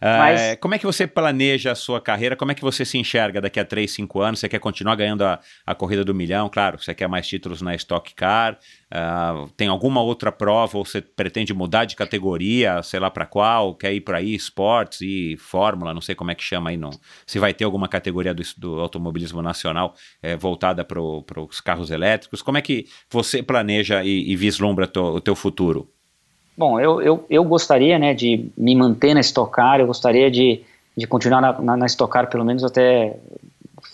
Mas... Mas... Como é que você planeja a sua carreira? Como é que você se enxerga daqui a 3, 5 anos? Você quer continuar ganhando a, a corrida do milhão? Claro, você quer mais títulos na Stock Car? Uh, tem alguma outra prova ou você pretende mudar de categoria, sei lá para qual? Quer ir para aí, esportes e fórmula? Não sei como é que chama aí. Não. Se vai ter alguma categoria do, do automobilismo nacional é, voltada para os carros elétricos? Como é que você planeja e, e vislumbra to, o teu futuro? Bom, eu, eu, eu gostaria né, de me manter na Stock Car, eu gostaria de, de continuar na, na, na Stock Car pelo menos até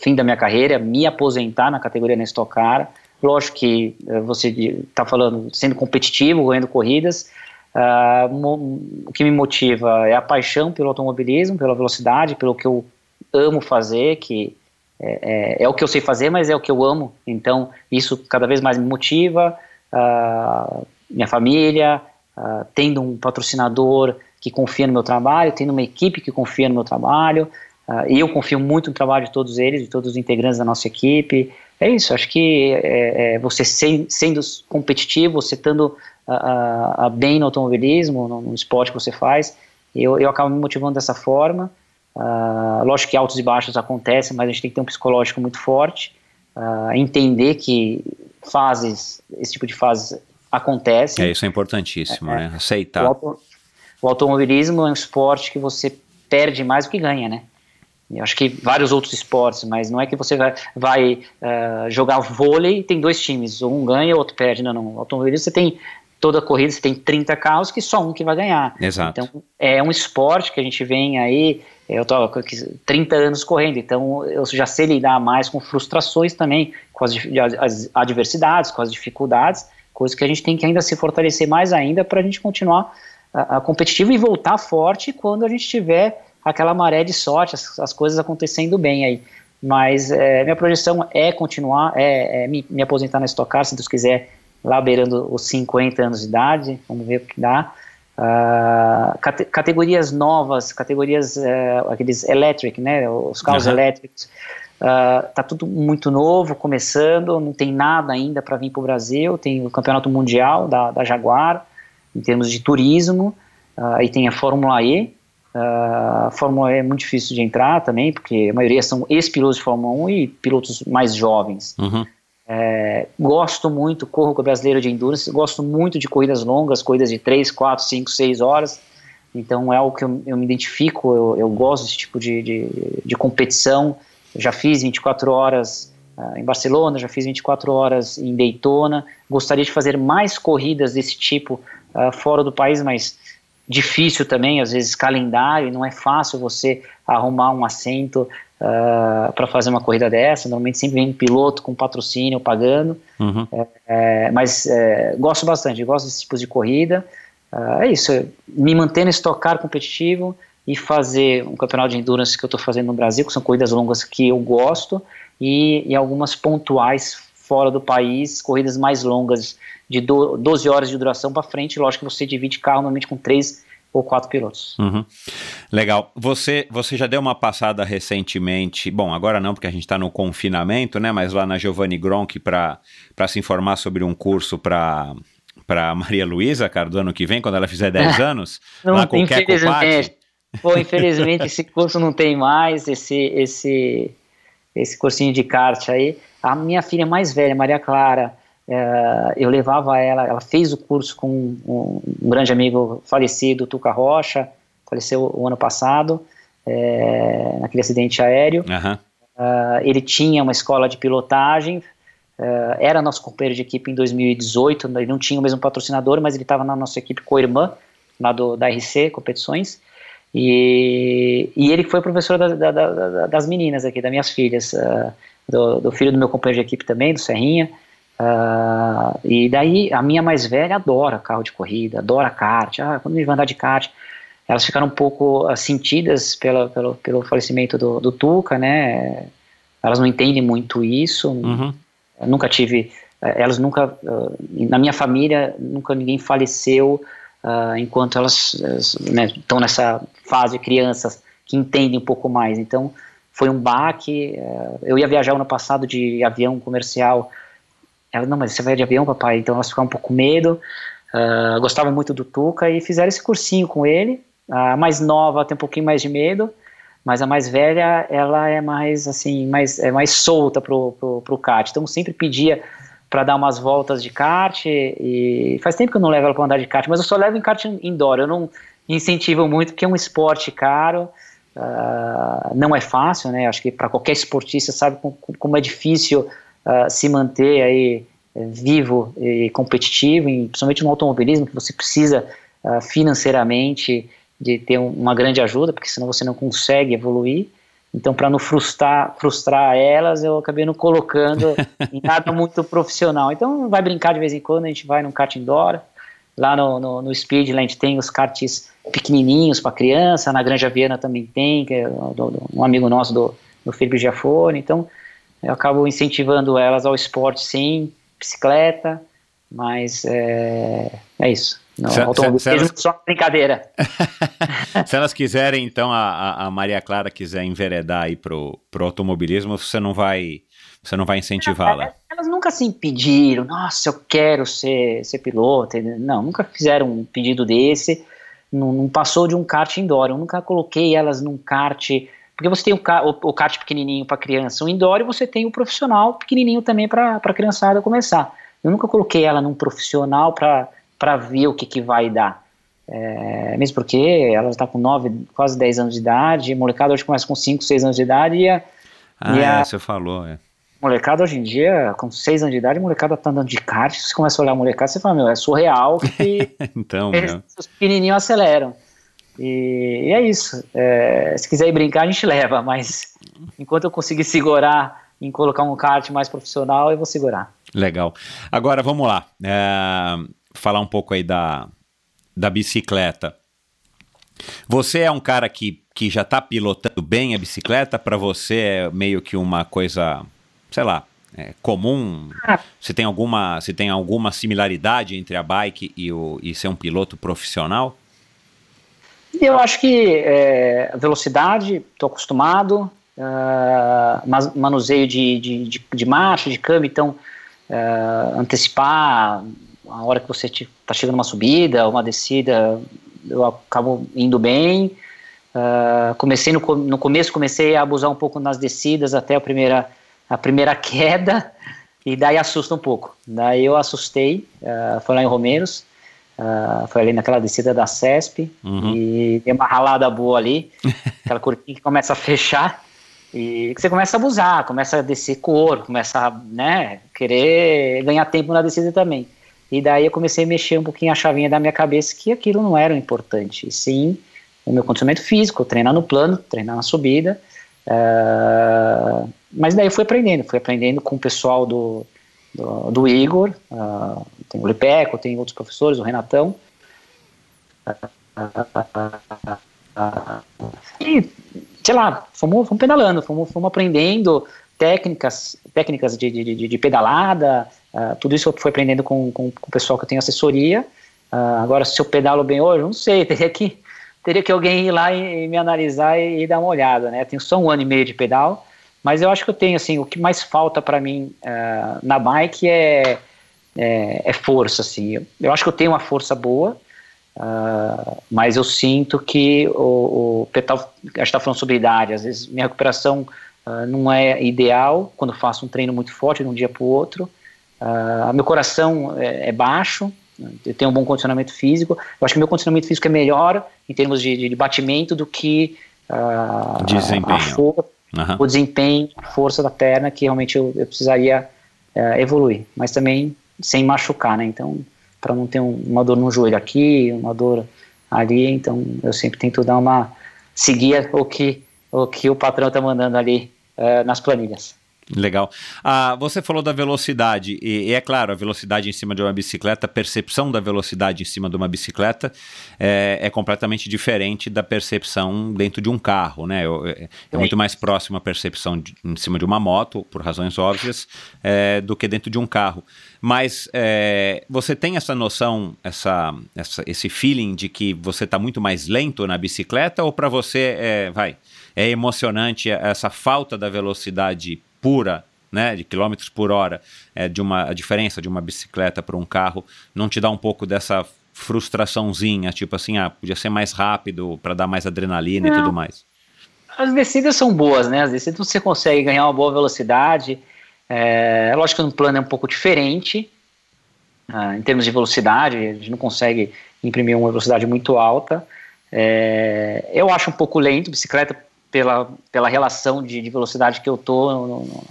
fim da minha carreira, me aposentar na categoria na Stock Car. Lógico que uh, você está falando sendo competitivo, ganhando corridas. Uh, o que me motiva é a paixão pelo automobilismo, pela velocidade, pelo que eu amo fazer, que é, é, é, o que eu sei fazer, mas é o que eu amo. Então, isso cada vez mais me motiva. Uh, minha família, uh, tendo um patrocinador que confia no meu trabalho, tendo uma equipe que confia no meu trabalho, uh, eu confio muito no trabalho de todos eles, de todos os integrantes da nossa equipe. É isso, acho que é, é você sem, sendo competitivo, você estando uh, bem no automobilismo, no, no, esporte que você faz, eu, eu acabo me motivando dessa forma. Uh, lógico que altos e baixos acontecem, mas a gente tem que ter um psicológico muito forte, uh, entender que fases, esse tipo de fases acontece. É, isso é importantíssimo, é, né? Aceitar. O, auto, o, automobilismo é um esporte que você perde mais do que ganha, né? Eu acho que vários outros esportes, mas não é que você vai, vai uh, jogar vôlei e tem dois times, um ganha e o outro perde. Não, não. O automobilismo você tem toda a corrida, você tem 30 carros que só um que vai ganhar. Exato. Então é um esporte que a gente vem aí, eu tô 30 anos correndo, então eu já sei lidar mais com frustrações também, com as, as adversidades, com as dificuldades, coisa que a gente tem que ainda se fortalecer mais ainda para a gente continuar a, a competitivo e voltar forte quando a gente tiver aquela maré de sorte, as, as coisas acontecendo bem aí. mas é, minha projeção é continuar, é, é me, me, aposentar na Stock Car, se Deus quiser, lá beirando os 50 anos de idade, vamos ver o que dá. Uh, cate categorias novas, categorias, uh, aqueles electric, né, os carros uhum. elétricos, uh, tá tudo muito novo, começando, não tem nada ainda para vir para o Brasil, tem o Campeonato Mundial da, da Jaguar, em termos de turismo, uh, e tem a Fórmula E, Uh, a Fórmula E é muito difícil de entrar também, porque a maioria são ex-pilotos de Fórmula 1 e pilotos mais jovens. Uhum. É, gosto muito, corro com o brasileiro de endurance, gosto muito de corridas longas, corridas de 3, 4, 5, 6 horas. Então é algo que eu, eu me identifico, eu, eu, gosto desse tipo de, de, de competição. Eu já fiz 24 horas uh, em Barcelona, já fiz 24 horas em Daytona. Gostaria de fazer mais corridas desse tipo uh, fora do país, mas difícil também, às vezes calendário, não é fácil você arrumar um assento uh, para fazer uma corrida dessa. Normalmente sempre vem um piloto com patrocínio pagando, uhum. é, é, mas é, gosto bastante, gosto desse tipo de corrida. É isso, me manter no estocar competitivo e fazer um campeonato de endurance que eu estou fazendo no Brasil, que são corridas longas que eu gosto, e, e algumas pontuais fora do país, corridas mais longas de 12 horas de duração para frente, lógico que você divide carro normalmente com três ou quatro pilotos. Uhum. Legal. Você, você já deu uma passada recentemente, bom, agora não, porque a gente está no confinamento, né? Mas lá na Giovanni Gronk para se informar sobre um curso para para Maria Luísa, cara, do ano que vem, quando ela fizer 10 anos, não, lá com o Keco Pô, infelizmente esse curso não tem mais, esse, esse, esse cursinho de kart aí. A minha filha mais velha, Maria Clara, é, eu levava ela, ela fez o curso com um, um, grande amigo falecido, Tuca Rocha, faleceu o ano passado, é, naquele acidente aéreo. Uhum. Uh, ele tinha uma escola de pilotagem, uh, era nosso companheiro de equipe em 2018, ele não tinha o mesmo patrocinador, mas ele estava na nossa equipe co-irmã, lá do, da RC Competições, e, e ele foi professor da, da, da, das meninas aqui, das minhas filhas, uh, do, do, filho do meu companheiro de equipe também, do Serrinha, Uh, e daí a minha mais velha adora carro de corrida, adora kart. Ah, quando a gente vai andar de kart, elas ficaram um pouco uh, sentidas pela, pelo, pelo falecimento do, do Tuca, né? Elas não entendem muito isso. Uhum. Nunca tive, eh, elas nunca, na minha família, nunca ninguém faleceu enquanto elas estão né, nessa fase crianças que entendem um pouco mais. Então, foi um baque. Eh, eu ia viajar ano passado de avião comercial ela, não, mas você vai de avião, papai? Então elas ficaram um pouco com medo, uh, gostavam muito do Tuca e fizeram esse cursinho com ele. A mais nova tem um pouquinho mais de medo, mas a mais velha, ela é mais, assim, mais, é mais solta pro, pro, pro kart. Então sempre pedia para dar umas voltas de kart e faz tempo que eu não levo ela para andar de kart, mas eu só levo em kart indoor, eu não incentivo muito porque é um esporte caro, uh, não é fácil, né? Acho que para qualquer esportista sabe como, como é difícil uh, se manter aí eh, vivo e competitivo, em, principalmente no automobilismo, que você precisa uh, financeiramente de ter um, uma grande ajuda, porque senão você não consegue evoluir. Então, para não frustrar, frustrar elas, eu acabei não colocando em nada muito profissional. Então, vai brincar de vez em quando, a gente vai num kart indoor. Lá no, no, no Speed, lá a gente tem os karts pequenininhos para criança. Na Granja Viana também tem, que é do, do, um amigo nosso do, do Felipe Giafone. Então, eu acabo incentivando elas ao esporte, sim, bicicleta, mas é, é isso. Não, se, se, se só brincadeira. se elas quiserem, então, a, a Maria Clara quiser enveredar aí pro, pro automobilismo, você não vai, você não vai incentivá-la? Elas nunca se impediram, nossa, eu quero ser, ser piloto. Não, nunca fizeram um pedido desse. Não, não passou de um kart indoor. Eu nunca coloquei elas num kart porque você tem o, o, o kart pequenininho para criança, o indoor, e você tem o profissional pequenininho também para a criançada começar. Eu nunca coloquei ela num profissional para ver o que, que vai dar. É, mesmo porque ela está com 9, quase 10 anos de idade, molecada hoje começa com 5, 6 anos de idade e a. Ah, e a, é, você falou, é. Molecada hoje em dia, com 6 anos de idade, molecada tá andando de kart, você começa a olhar a molecada, você fala, meu, é surreal que então, os pequenininhos aceleram. E, e é isso. É, se quiser ir brincar, a gente leva, mas enquanto eu conseguir segurar em colocar um kart mais profissional, eu vou segurar. Legal. Agora vamos lá. É, falar um pouco aí da, da bicicleta. Você é um cara que, que já está pilotando bem a bicicleta, para você é meio que uma coisa, sei lá, é, comum? Se tem alguma, se tem alguma similaridade entre a bike e, o, e ser um piloto profissional? Eu acho que é, velocidade, estou acostumado, uh, manuseio de, de, de, de, marcha, de câmbio, então uh, antecipar a hora que você está chegando uma subida, uma descida, eu acabo indo bem. Uh, comecei no, no começo comecei a abusar um pouco nas descidas até a primeira a primeira queda e daí assusta um pouco. Daí eu assustei, uh, foi lá em Romeiros, uh, foi ali naquela descida da CESP uhum. e dei uma ralada boa ali, aquela curtinha que começa a fechar e que você começa a abusar, começa a descer cor, começa a né, querer ganhar tempo na descida também. E daí eu comecei a mexer um pouquinho a chavinha da minha cabeça que aquilo não era o importante, e sim o meu condicionamento físico, treinar no plano, treinar na subida, uh, mas daí eu fui aprendendo, fui aprendendo com o pessoal do, do, do Igor, uh, tem o Lipeco, tem outros professores, o Renatão. e, sei lá, fomos, fomos pedalando, fomos, fomos aprendendo técnicas, técnicas de, de, de pedalada, uh, tudo isso eu fui aprendendo com, com, com, o pessoal que eu tenho assessoria. Uh, agora, se eu pedalo bem hoje, não sei, teria que, teria que alguém ir lá e, e me analisar e, e, dar uma olhada, né? Tenho só um ano e meio de pedal, mas eu acho que eu tenho, assim, o que mais falta para mim uh, na bike é, é, é, força, assim. Eu, eu, acho que eu tenho uma força boa, uh, mas eu sinto que o, o Petal, a gente está falando sobre idade, às vezes minha recuperação uh, não é ideal quando faço um treino muito forte de um dia para o outro. Meu coração é, é baixo, eu tenho um bom condicionamento físico. Eu acho que meu condicionamento físico é melhor em termos de, de batimento do que uh, desempenho. A, força uhum. o desempenho, força da perna, que realmente eu, eu precisaria uh, evoluir, mas também sem machucar, né? Então, para não ter um, uma dor no joelho aqui, uma dor ali, então eu sempre tento dar uma seguir o que o que o patrão está mandando ali uh, nas planilhas. Legal. Ah, você falou da velocidade, e, e, é claro, a velocidade em cima de uma bicicleta, a percepção da velocidade em cima de uma bicicleta é, é completamente diferente da percepção dentro de um carro, né? É, é muito mais próxima a percepção de, em cima de uma moto, por razões óbvias, é, do que dentro de um carro. Mas é, você tem essa noção, essa, essa, esse feeling de que você está muito mais lento na bicicleta, ou para você é, vai, é emocionante essa falta da velocidade pura, né, de quilômetros por hora, é, de uma a diferença de uma bicicleta para um carro, não te dá um pouco dessa frustraçãozinha, tipo assim, ah, podia ser mais rápido para dar mais adrenalina não. e tudo mais? As descidas são boas, né? As descidas você consegue ganhar uma boa velocidade. É, lógico que no plano é um pouco diferente, ah, em termos de velocidade, a gente não consegue imprimir uma velocidade muito alta. É, eu acho um pouco lento, bicicleta pela, pela relação de, de velocidade que eu tô no, no,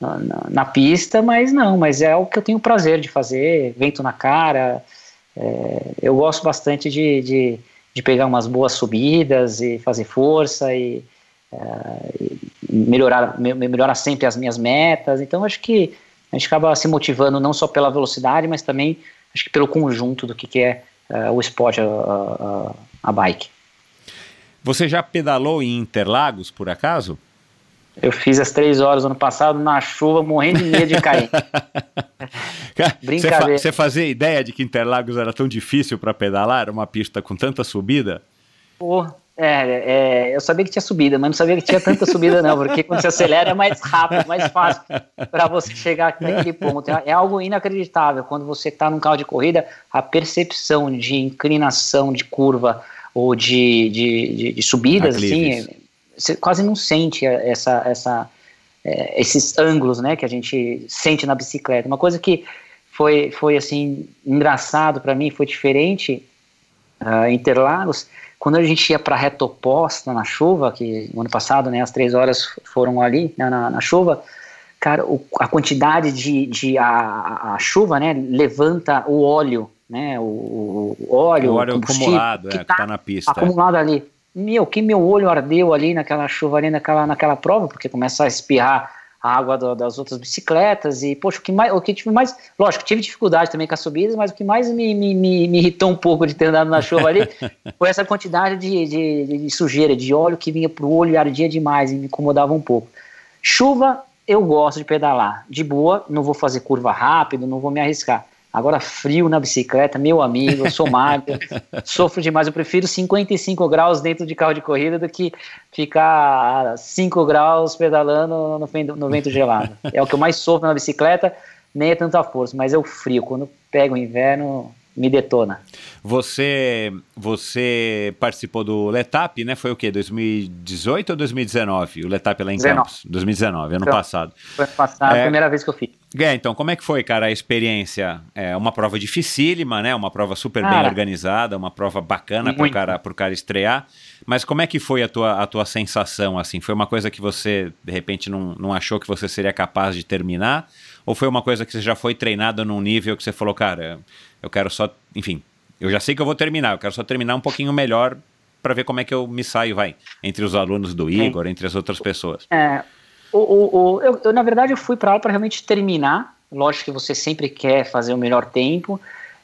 na, na, pista, mas não, mas é o que eu tenho prazer de fazer, vento na cara, é, eu gosto bastante de, de, de, pegar umas boas subidas e fazer força e, é, e melhorar, me, melhorar sempre as minhas metas, então acho que a gente acaba se motivando não só pela velocidade, mas também acho que pelo conjunto do que, que é uh, o esporte, a, a, a bike. Você já pedalou em Interlagos, por acaso? Eu fiz as três horas ano passado na chuva, morrendo de medo de cair. Brincadeira. Você fa fazia ideia de que Interlagos era tão difícil para pedalar? Uma pista com tanta subida? Pô, é, é, eu sabia que tinha subida, mas não sabia que tinha tanta subida não, porque quando você acelera é mais rápido, mais fácil para você chegar naquele ponto. É, é algo inacreditável quando você está num carro de corrida, a percepção de inclinação, de curva, ou de, de, de, de subidas, assim, você quase não sente essa, essa, é, esses ângulos, né, que a gente sente na bicicleta. Uma coisa que foi, foi assim, engraçado para mim, foi diferente uh, Interlagos, quando a gente ia para a reta oposta na chuva, que no ano passado, né, as três horas foram ali, né, na, na chuva, cara, o, a quantidade de, de a, a chuva, né, levanta o óleo né, o, o óleo, o óleo acumulado, que, é, tá, que tá na pista. Acumulado é. ali. Meu, que meu olho ardeu ali naquela chuva ali, naquela, naquela prova, porque começa a espirrar a água do, das outras bicicletas e, poxa, o que mais, o que tive mais, lógico, tive dificuldade também com as subidas, mas o que mais me, me, me, me irritou um pouco de ter andado na chuva ali foi essa quantidade de, de, de, sujeira, de óleo que vinha pro olho e ardia demais e me incomodava um pouco. Chuva, eu gosto de pedalar, de boa, não vou fazer curva rápido, não vou me arriscar. Agora, frio na bicicleta, meu amigo, eu sou magro, sofro demais. Eu prefiro 55 graus dentro de carro de corrida do que ficar 5 graus pedalando no, no vento gelado. É o que eu mais sofro na bicicleta, nem é tanta força, mas é o frio. Quando pega o inverno, me detona. Você você participou do Letap, né? Foi o quê? 2018 ou 2019? O Letap lá em 19. Campos? 2019, ano então, passado. Foi ano passado, é, a primeira vez que eu fiz. É, então, como é que foi, cara, a experiência? É uma prova dificílima, né? Uma prova super cara, bem organizada, uma prova bacana para o cara, cara estrear. Mas como é que foi a tua, a tua sensação, assim? Foi uma coisa que você, de repente, não, não achou que você seria capaz de terminar? Ou foi uma coisa que você já foi treinado num nível que você falou, cara, eu quero só, enfim, eu já sei que eu vou terminar, eu quero só terminar um pouquinho melhor para ver como é que eu me saio, vai, entre os alunos do Igor, é. entre as outras pessoas. É, o, o, o eu, eu, na verdade, eu fui para lá para realmente terminar. Lógico que você sempre quer fazer o melhor tempo,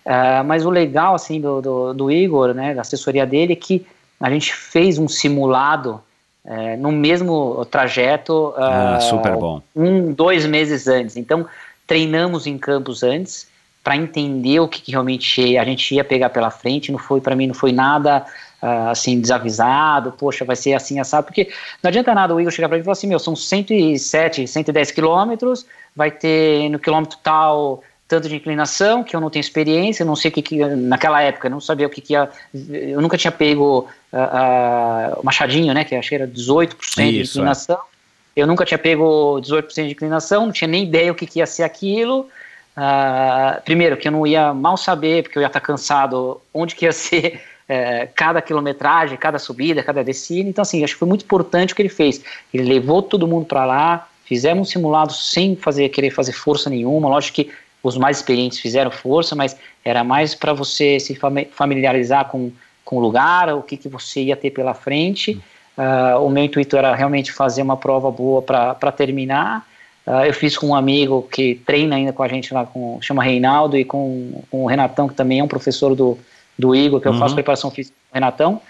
uh, mas o legal, assim, do, do, do, Igor, né, da assessoria dele, é que a gente fez um simulado uh, no mesmo trajeto. Uh, ah, super bom. Um, dois meses antes. Então, treinamos em campos antes para entender o que, que, realmente a gente ia pegar pela frente. Não foi para mim, não foi nada uh, assim desavisado. Poxa, vai ser assim assado, porque não adianta nada o Igor chegar para mim e falar assim, meu, são 107, 110 quilômetros, vai ter no quilômetro tal tanto de inclinação que eu não tenho experiência, eu não sei o que, que naquela época, eu não sabia o que, que ia, eu nunca tinha pego uh, uh, o machadinho, né, que acho que era 18% Isso, de é. inclinação. É. Eu nunca tinha pego 18% de inclinação, não tinha nem ideia o que, que ia ser aquilo. Uh, primeiro, que eu não ia mal saber, porque eu ia estar cansado, onde que ia ser uh, cada quilometragem, cada subida, cada descida. Então, assim, acho que foi muito importante o que ele fez. Ele levou todo mundo para lá, fizemos um simulado sem fazer querer fazer força nenhuma. Lógico que os mais experientes fizeram força, mas era mais para você se familiarizar com, com o lugar, o que, que você ia ter pela frente. Uh, o meu intuito era realmente fazer uma prova boa para terminar Uh, eu fiz com um amigo que treina ainda com a gente lá, com, chama Reinaldo, e com, com o Renatão, que também é um professor do, do Igor, que eu faço uhum. preparação física com o Renatão.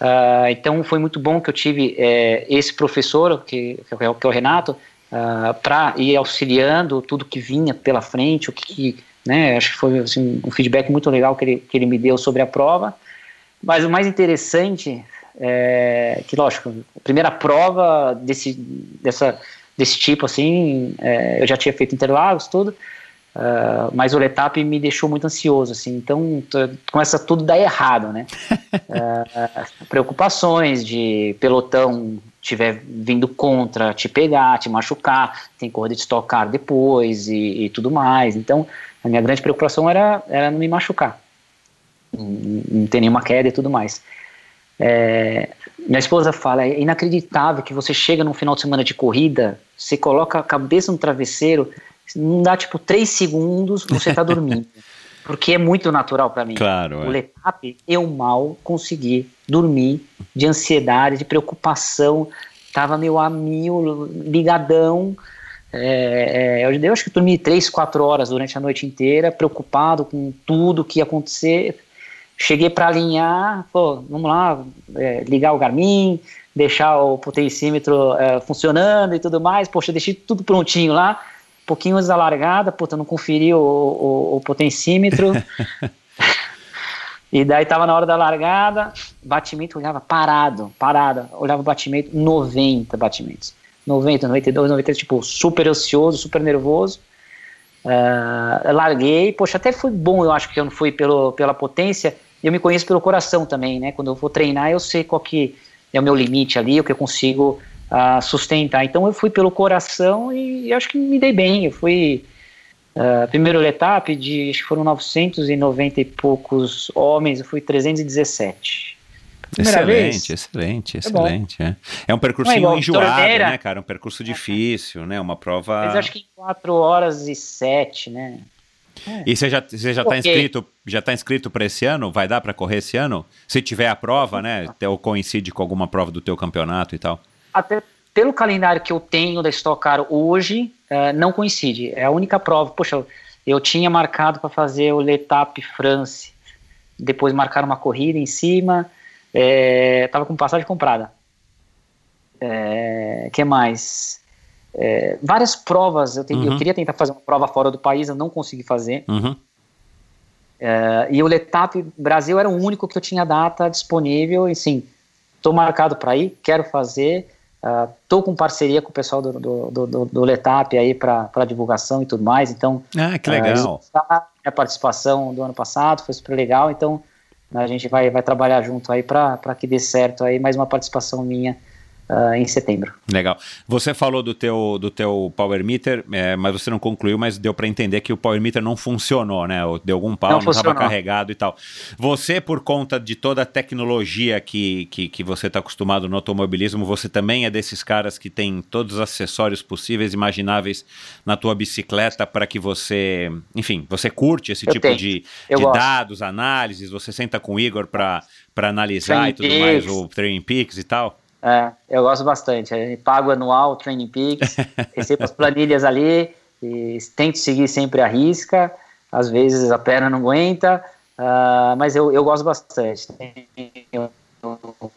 Uh, então foi muito bom que eu tive é, esse professor, que, que, é, o, que é o Renato, uh, para ir auxiliando tudo que vinha pela frente, o que, né, acho que foi assim, um feedback muito legal que ele, que ele me deu sobre a prova. Mas o mais interessante é que, lógico, a primeira prova desse, dessa desse tipo, assim, é, eu já tinha feito Interlagos, tudo, uh, mas o Letap me deixou muito ansioso, assim, então começa tudo a dar errado, né? uh, preocupações de pelotão tiver vindo contra, te pegar, te machucar, tem corrida de estocar depois e, e, tudo mais, então a minha grande preocupação era, era não me machucar, não, ter nenhuma queda e tudo mais. É, minha esposa fala, é inacreditável que você chega num final de semana de corrida, você coloca a cabeça no travesseiro, não dá tipo três segundos, você tá dormindo. Porque é muito natural para mim. Claro, o é. letap, eu mal consegui dormir de ansiedade, de preocupação, tava meu a mil, ligadão. É, é, eu, eu acho que dormi três, quatro horas durante a noite inteira, preocupado com tudo que ia acontecer Cheguei para alinhar, pô, vamos lá, é, ligar o Garmin, deixar o potencímetro é, funcionando e tudo mais. Poxa, deixei tudo prontinho lá, um pouquinho antes da largada, puta, não conferi o, o, o potencímetro. e daí tava na hora da largada, batimento, olhava parado, parado, olhava o batimento, 90 batimentos. 90, 92, 93, tipo, super ansioso, super nervoso. Uh, larguei, poxa, até foi bom, eu acho que eu não fui pelo, pela potência, eu me conheço pelo coração também, né? Quando eu vou treinar, eu sei qual que é o meu limite ali, o que eu consigo uh, sustentar. Então eu fui pelo coração e acho que me dei bem. Eu fui uh, primeiro etapa de acho que foram 990 e poucos homens, eu fui 317. Primeira excelente, vez. excelente, excelente. É, é. um percurso é enjoado, né, cara? Um percurso difícil, né? Uma prova. Mas acho que em 4 horas e 7, né? É. E você já, você já está inscrito, já tá inscrito para esse ano? Vai dar para correr esse ano? Se tiver a prova, né? Ou coincide com alguma prova do teu campeonato e tal? Até pelo calendário que eu tenho da Stock Car hoje, uh, não coincide. É a única prova. Poxa, eu tinha marcado para fazer o L'Etape France, depois marcar uma corrida em cima, estava é, com passagem comprada. É, que mais? É, várias provas, eu, uhum. eu, queria tentar fazer uma prova fora do país, eu não consegui fazer. Uhum. É, e o Letap Brasil era o único que eu tinha data disponível, e sim, estou marcado para ir, quero fazer, estou uh, com parceria com o pessoal do, do, do, do Letap aí para divulgação e tudo mais, então... Ah, que legal! Uh, a participação do ano passado foi super legal, então a gente vai, vai trabalhar junto aí para que dê certo aí, mais uma participação minha uh, em setembro. Legal. Você falou do teu, do teu Power Meter, é, mas você não concluiu, mas deu para entender que o Power Meter não funcionou, né? Deu algum pau, não estava carregado e tal. Você, por conta de toda a tecnologia que, que, que você está acostumado no automobilismo, você também é desses caras que tem todos os acessórios possíveis, imagináveis na tua bicicleta para que você, enfim, você curte esse Eu tipo tenho. de, de dados, análises, você senta com o Igor para analisar Training e tudo Peaks. mais, o Training Peaks e tal? É, eu gosto bastante. Eu pago anual Training Peaks, recebo as planilhas ali e tento seguir sempre a risca. Às vezes a perna não aguenta, uh, mas eu, eu gosto bastante. Eu, eu,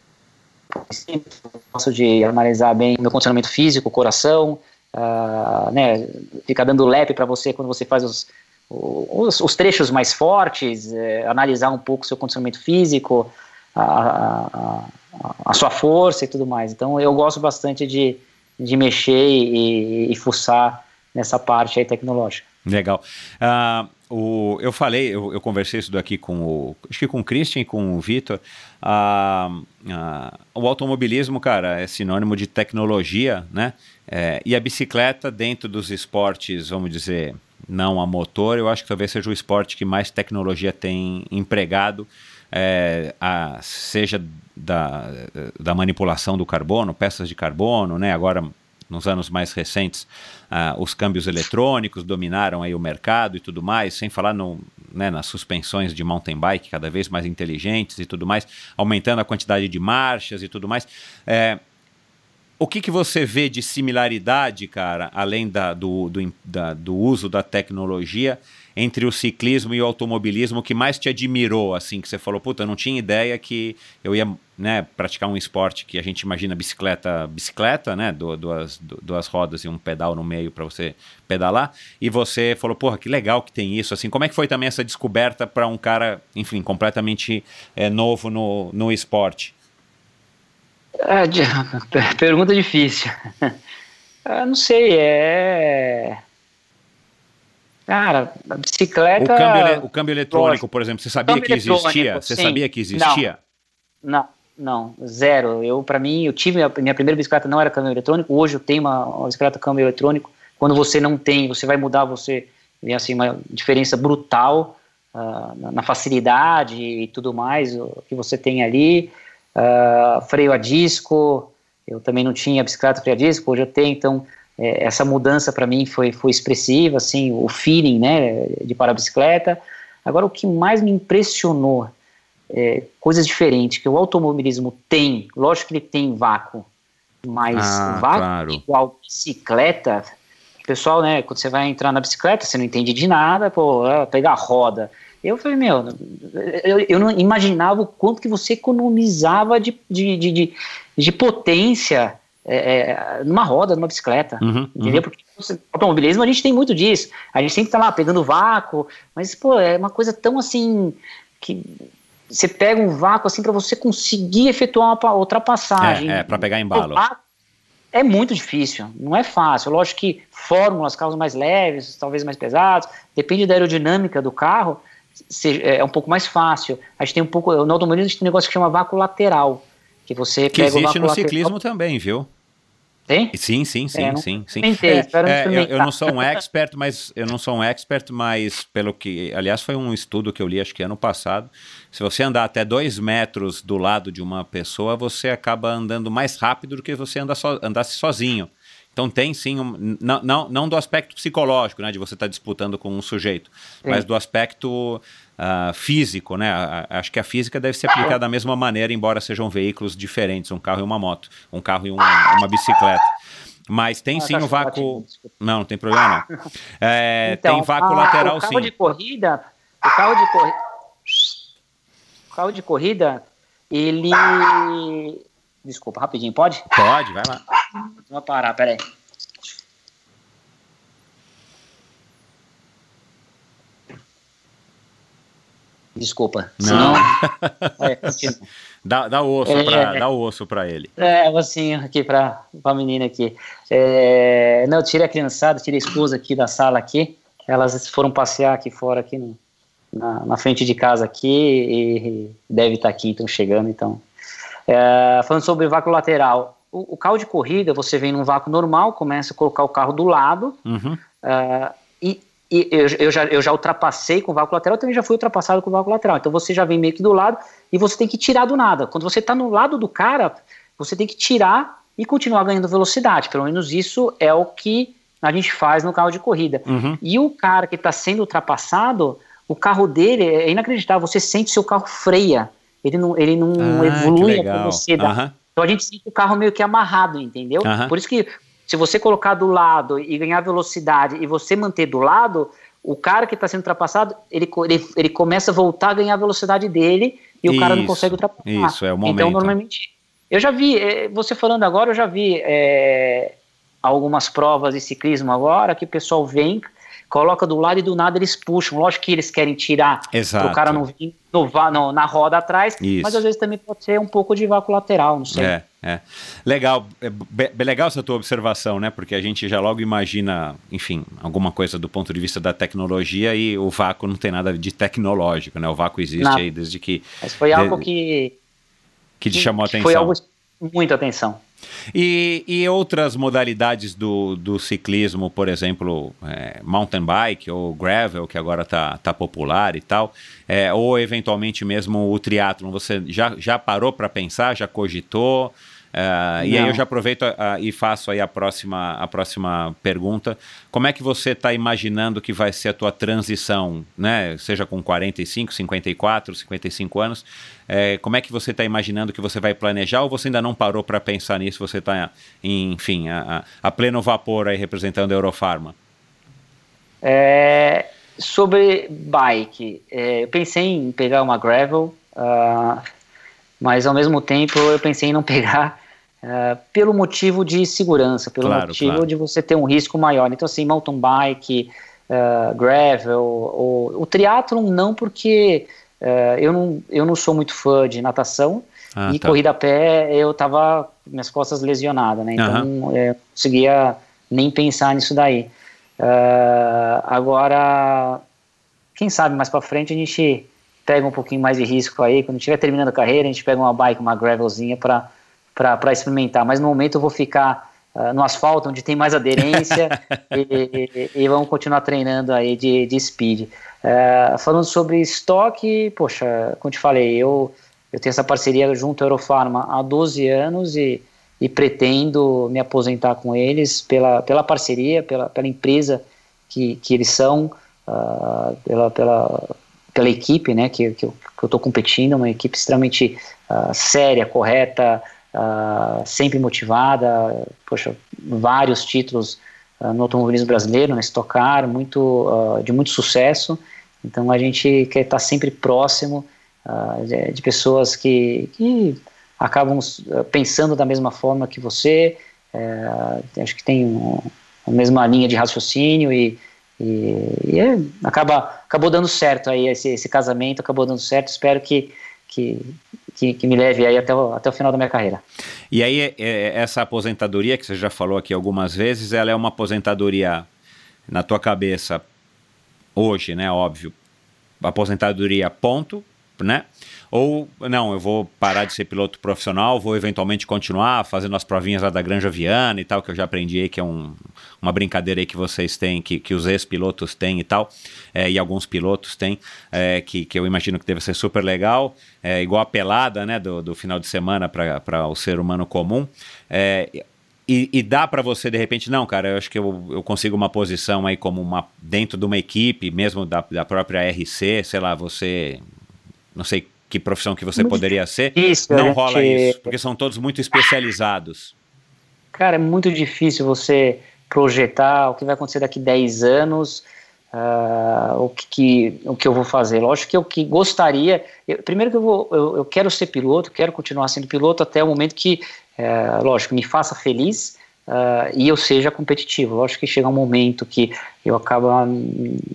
gosto de analisar bem meu condicionamento físico, coração, uh, né, ficar dando lap para você quando você faz os, os, os trechos mais fortes, eh, analisar um pouco seu condicionamento físico, a, a, a, sua força e tudo mais. Então eu gosto bastante de, de mexer e, e fuçar nessa parte aí tecnológica. Legal. Uh, o, eu falei, eu, eu, conversei isso daqui com o, acho que com o Christian e com o Vitor. Uh, uh, o automobilismo, cara, é sinônimo de tecnologia, né? É, e a bicicleta dentro dos esportes, vamos dizer, não a motor, eu acho que talvez seja o esporte que mais tecnologia tem empregado é, a, seja da, da manipulação do carbono, peças de carbono, né? agora nos anos mais recentes, uh, os câmbios eletrônicos dominaram aí o mercado e tudo mais, sem falar no, né, nas suspensões de mountain bike cada vez mais inteligentes e tudo mais, aumentando a quantidade de marchas e tudo mais. É, o que, que você vê de similaridade, cara, além da, do, do, da, do uso da tecnologia, entre o ciclismo e o automobilismo que mais te admirou, assim, que você falou, puta, eu não tinha ideia que eu ia né, praticar um esporte que a gente imagina bicicleta, bicicleta, né, duas, duas rodas e um pedal no meio para você pedalar, e você falou, porra, que legal que tem isso, assim, como é que foi também essa descoberta para um cara, enfim, completamente é, novo no, no esporte? É, pergunta difícil. Eu não sei, é Cara, a bicicleta. O câmbio, o câmbio eletrônico, por exemplo, você sabia que existia? Você sim. sabia que existia? Não, não, não zero. Eu, para mim, eu tive a minha primeira bicicleta não era câmbio eletrônico. Hoje eu tenho uma, uma bicicleta câmbio eletrônico. Quando você não tem, você vai mudar, você vê assim uma diferença brutal uh, na, na, facilidade e tudo mais o que você tem ali. Uh, freio a disco, eu também não tinha bicicleta freio a disco, hoje eu tenho, então é, essa mudança para mim foi, foi expressiva, assim, o feeling, né, de para-bicicleta. Agora, o que mais me impressionou, é, coisas diferentes, que o automobilismo tem, lógico que ele tem vácuo, mas ah, vácuo claro. igual bicicleta, pessoal, né, quando você vai entrar na bicicleta, você não entende de nada, pô, é, pegar a roda. Eu falei, meu, eu, eu não imaginava o quanto que você economizava de, de, de, de, de potência é, é, numa roda, numa bicicleta, uhum, entendeu? Uhum. Porque automobilismo a gente tem muito disso. A gente sempre tá lá pegando vácuo, mas, pô, é uma coisa tão assim que você pega um vácuo assim para você conseguir efetuar uma ultrapassagem. É, é para pegar embalo. É muito difícil, não é fácil. Lógico que fórmulas, carros mais leves, talvez mais pesados, depende da aerodinâmica do carro, é um pouco mais fácil. A gente tem um pouco, no automobilismo a gente tem um negócio que chama vácuo lateral, que você que pega existe no lateral. ciclismo também, viu? Tem? Sim, sim, sim, é, sim, sim. Tentei, é, é, eu, eu, não sou um expert, mas eu não sou um expert, mas pelo que, aliás, foi um estudo que eu li acho que ano passado. Se você andar até dois metros do lado de uma pessoa, você acaba andando mais rápido do que você anda so, andasse sozinho. Então tem sim, um, não, não, não do aspecto psicológico, né, de você estar tá disputando com um sujeito, sim. mas do aspecto uh, físico, né? acho que a física deve se aplicar da mesma maneira, embora sejam veículos diferentes, um carro e uma moto, um carro e um, uma bicicleta. Mas tem Ah, sim tá o vácuo. Não, não tem problema não. É, Então, tem vácuo a- lateral o carro sim. de corrida, o carro de corrida, o carro de corrida, ele, desculpa, rapidinho, pode? Pode, vai lá. Vou parar, peraí. Desculpa, Não. senão... É. Dá, dá osso É, pra, é. dá osso pra ele. É, assim, aqui pra, pra menina aqui. É, não, eu tirei a criançada, tirei a esposa aqui da sala aqui. Elas foram passear aqui fora, aqui no- na, na frente de casa aqui e deve estar aqui, estão chegando, então. É, falando sobre vácuo lateral. O, o carro de corrida, você vem num vácuo normal, começa a colocar o carro do lado, Uhum. ah, e, e eu, eu já, eu já ultrapassei com o vácuo lateral, também já fui ultrapassado com o vácuo lateral. Então você já vem meio que do lado e você tem que tirar do nada. Quando você está no lado do cara, você tem que tirar e continuar ganhando velocidade. Pelo menos isso é o que a gente faz no carro de corrida. Uhum. E o cara que está sendo ultrapassado, o carro dele é inacreditável. Você sente seu carro freia. Ele não, ele não Ah, evolui a velocidade. Aham. Então a gente sente o carro meio que amarrado, entendeu? Aham. Por isso que se você colocar do lado e ganhar velocidade e você manter do lado, o cara que está sendo ultrapassado, ele, ele, ele começa a voltar a ganhar a velocidade dele e o cara não Isso, consegue ultrapassar. isso, é o momento. Então, normalmente, eu já vi, eh, você falando agora, eu já vi eh, algumas provas de ciclismo agora que o pessoal vem, coloca do lado e do nada eles puxam. Lógico que eles querem tirar Exato. o cara não vir no- na roda atrás, Isso. mas às vezes também pode ser um pouco de vácuo lateral, não sei. É, é. Legal, é legal essa tua observação, né? Porque a gente já logo imagina, enfim, alguma coisa do ponto de vista da tecnologia e o vácuo não tem nada de tecnológico, né? O vácuo existe Nada. aí desde que, Mas foi De- algo que, que te chamou a que atenção. foi algo muito atenção. E, e outras modalidades do, do ciclismo, por exemplo, é, mountain bike ou gravel, que agora está tá popular e tal, é, ou eventualmente mesmo o triatlon, você já, já parou para pensar, já cogitou? É, e aí eu já aproveito a- a- e faço aí a próxima, a próxima pergunta. Como é que você está imaginando que vai ser a tua transição, né? Seja com 45, 54, 55 anos, é, como é que você está imaginando que você vai planejar ou você ainda não parou para pensar nisso? Você está, enfim, a, a- pleno vapor aí representando a Eurofarma. É, sobre bike, é, eu pensei em pegar uma gravel, ah, mas ao mesmo tempo eu pensei em não pegar ah, pelo motivo de segurança, pelo Claro, motivo claro. de você ter um risco maior. Então, assim, mountain bike, ah, gravel, ou, o triatlon não, porque ah, eu, não, eu não sou muito fã de natação, Ah, e tá. corrida a pé eu tava com minhas costas lesionadas, né? Então é, não conseguia nem pensar nisso daí. Agora, quem sabe mais pra frente a gente pega um pouquinho mais de risco aí. Quando estiver terminando a carreira, a gente pega uma bike, uma gravelzinha pra, pra experimentar. Mas no momento eu vou ficar ah, no asfalto, onde tem mais aderência, e, e- e vamos continuar treinando aí de, de speed. Ah, falando sobre estoque, poxa, como te falei, eu, eu tenho essa parceria junto à Eurofarma há 12 anos e, e pretendo me aposentar com eles pela, pela parceria, pela, pela empresa que, que eles são, ah, pela, pela, pela equipe né, que, que eu estou competindo, uma equipe extremamente ah, séria, correta, ah, sempre motivada, poxa, vários títulos ah, no automobilismo brasileiro, na Stock Car, muito, ah, de muito sucesso, então a gente quer estar sempre próximo de, de pessoas que, que acabam pensando da mesma forma que você, eh, acho que tem um, a mesma linha de raciocínio e, e, e é, acaba, acabou dando certo aí esse, esse casamento, acabou dando certo, espero que, que, que, que me leve aí até o, até o final da minha carreira. E aí, é- é- essa aposentadoria, que você já falou aqui algumas vezes, ela é uma aposentadoria na tua cabeça hoje, né? Óbvio. Aposentadoria, ponto, né? Ou, não, eu vou parar de ser piloto profissional, vou eventualmente continuar fazendo as provinhas lá da Granja Viana e tal, que eu já aprendi aí, que é um, uma brincadeira aí que vocês têm, que, que os ex-pilotos têm e tal, é, e alguns pilotos têm, é, que, que eu imagino que deve ser super legal, é, igual a pelada, né, do, do final de semana para o ser humano comum. É, e, e dá para você, de repente, não, cara, eu acho que eu, eu consigo uma posição aí como uma dentro de uma equipe, mesmo da, da própria RC, sei lá, você. Não sei que profissão que você Muito poderia ser. difícil, não gente- rola isso, porque são todos muito especializados. Cara, é muito difícil você projetar o que vai acontecer daqui 10 anos, uh, o, que, que, o que eu vou fazer. Lógico que eu que gostaria. Eu, primeiro que eu, vou, eu, eu, quero ser piloto, quero continuar sendo piloto até o momento que, uh, lógico, me faça feliz. Uh, e eu seja competitivo. Lógico que chega um momento que eu acabo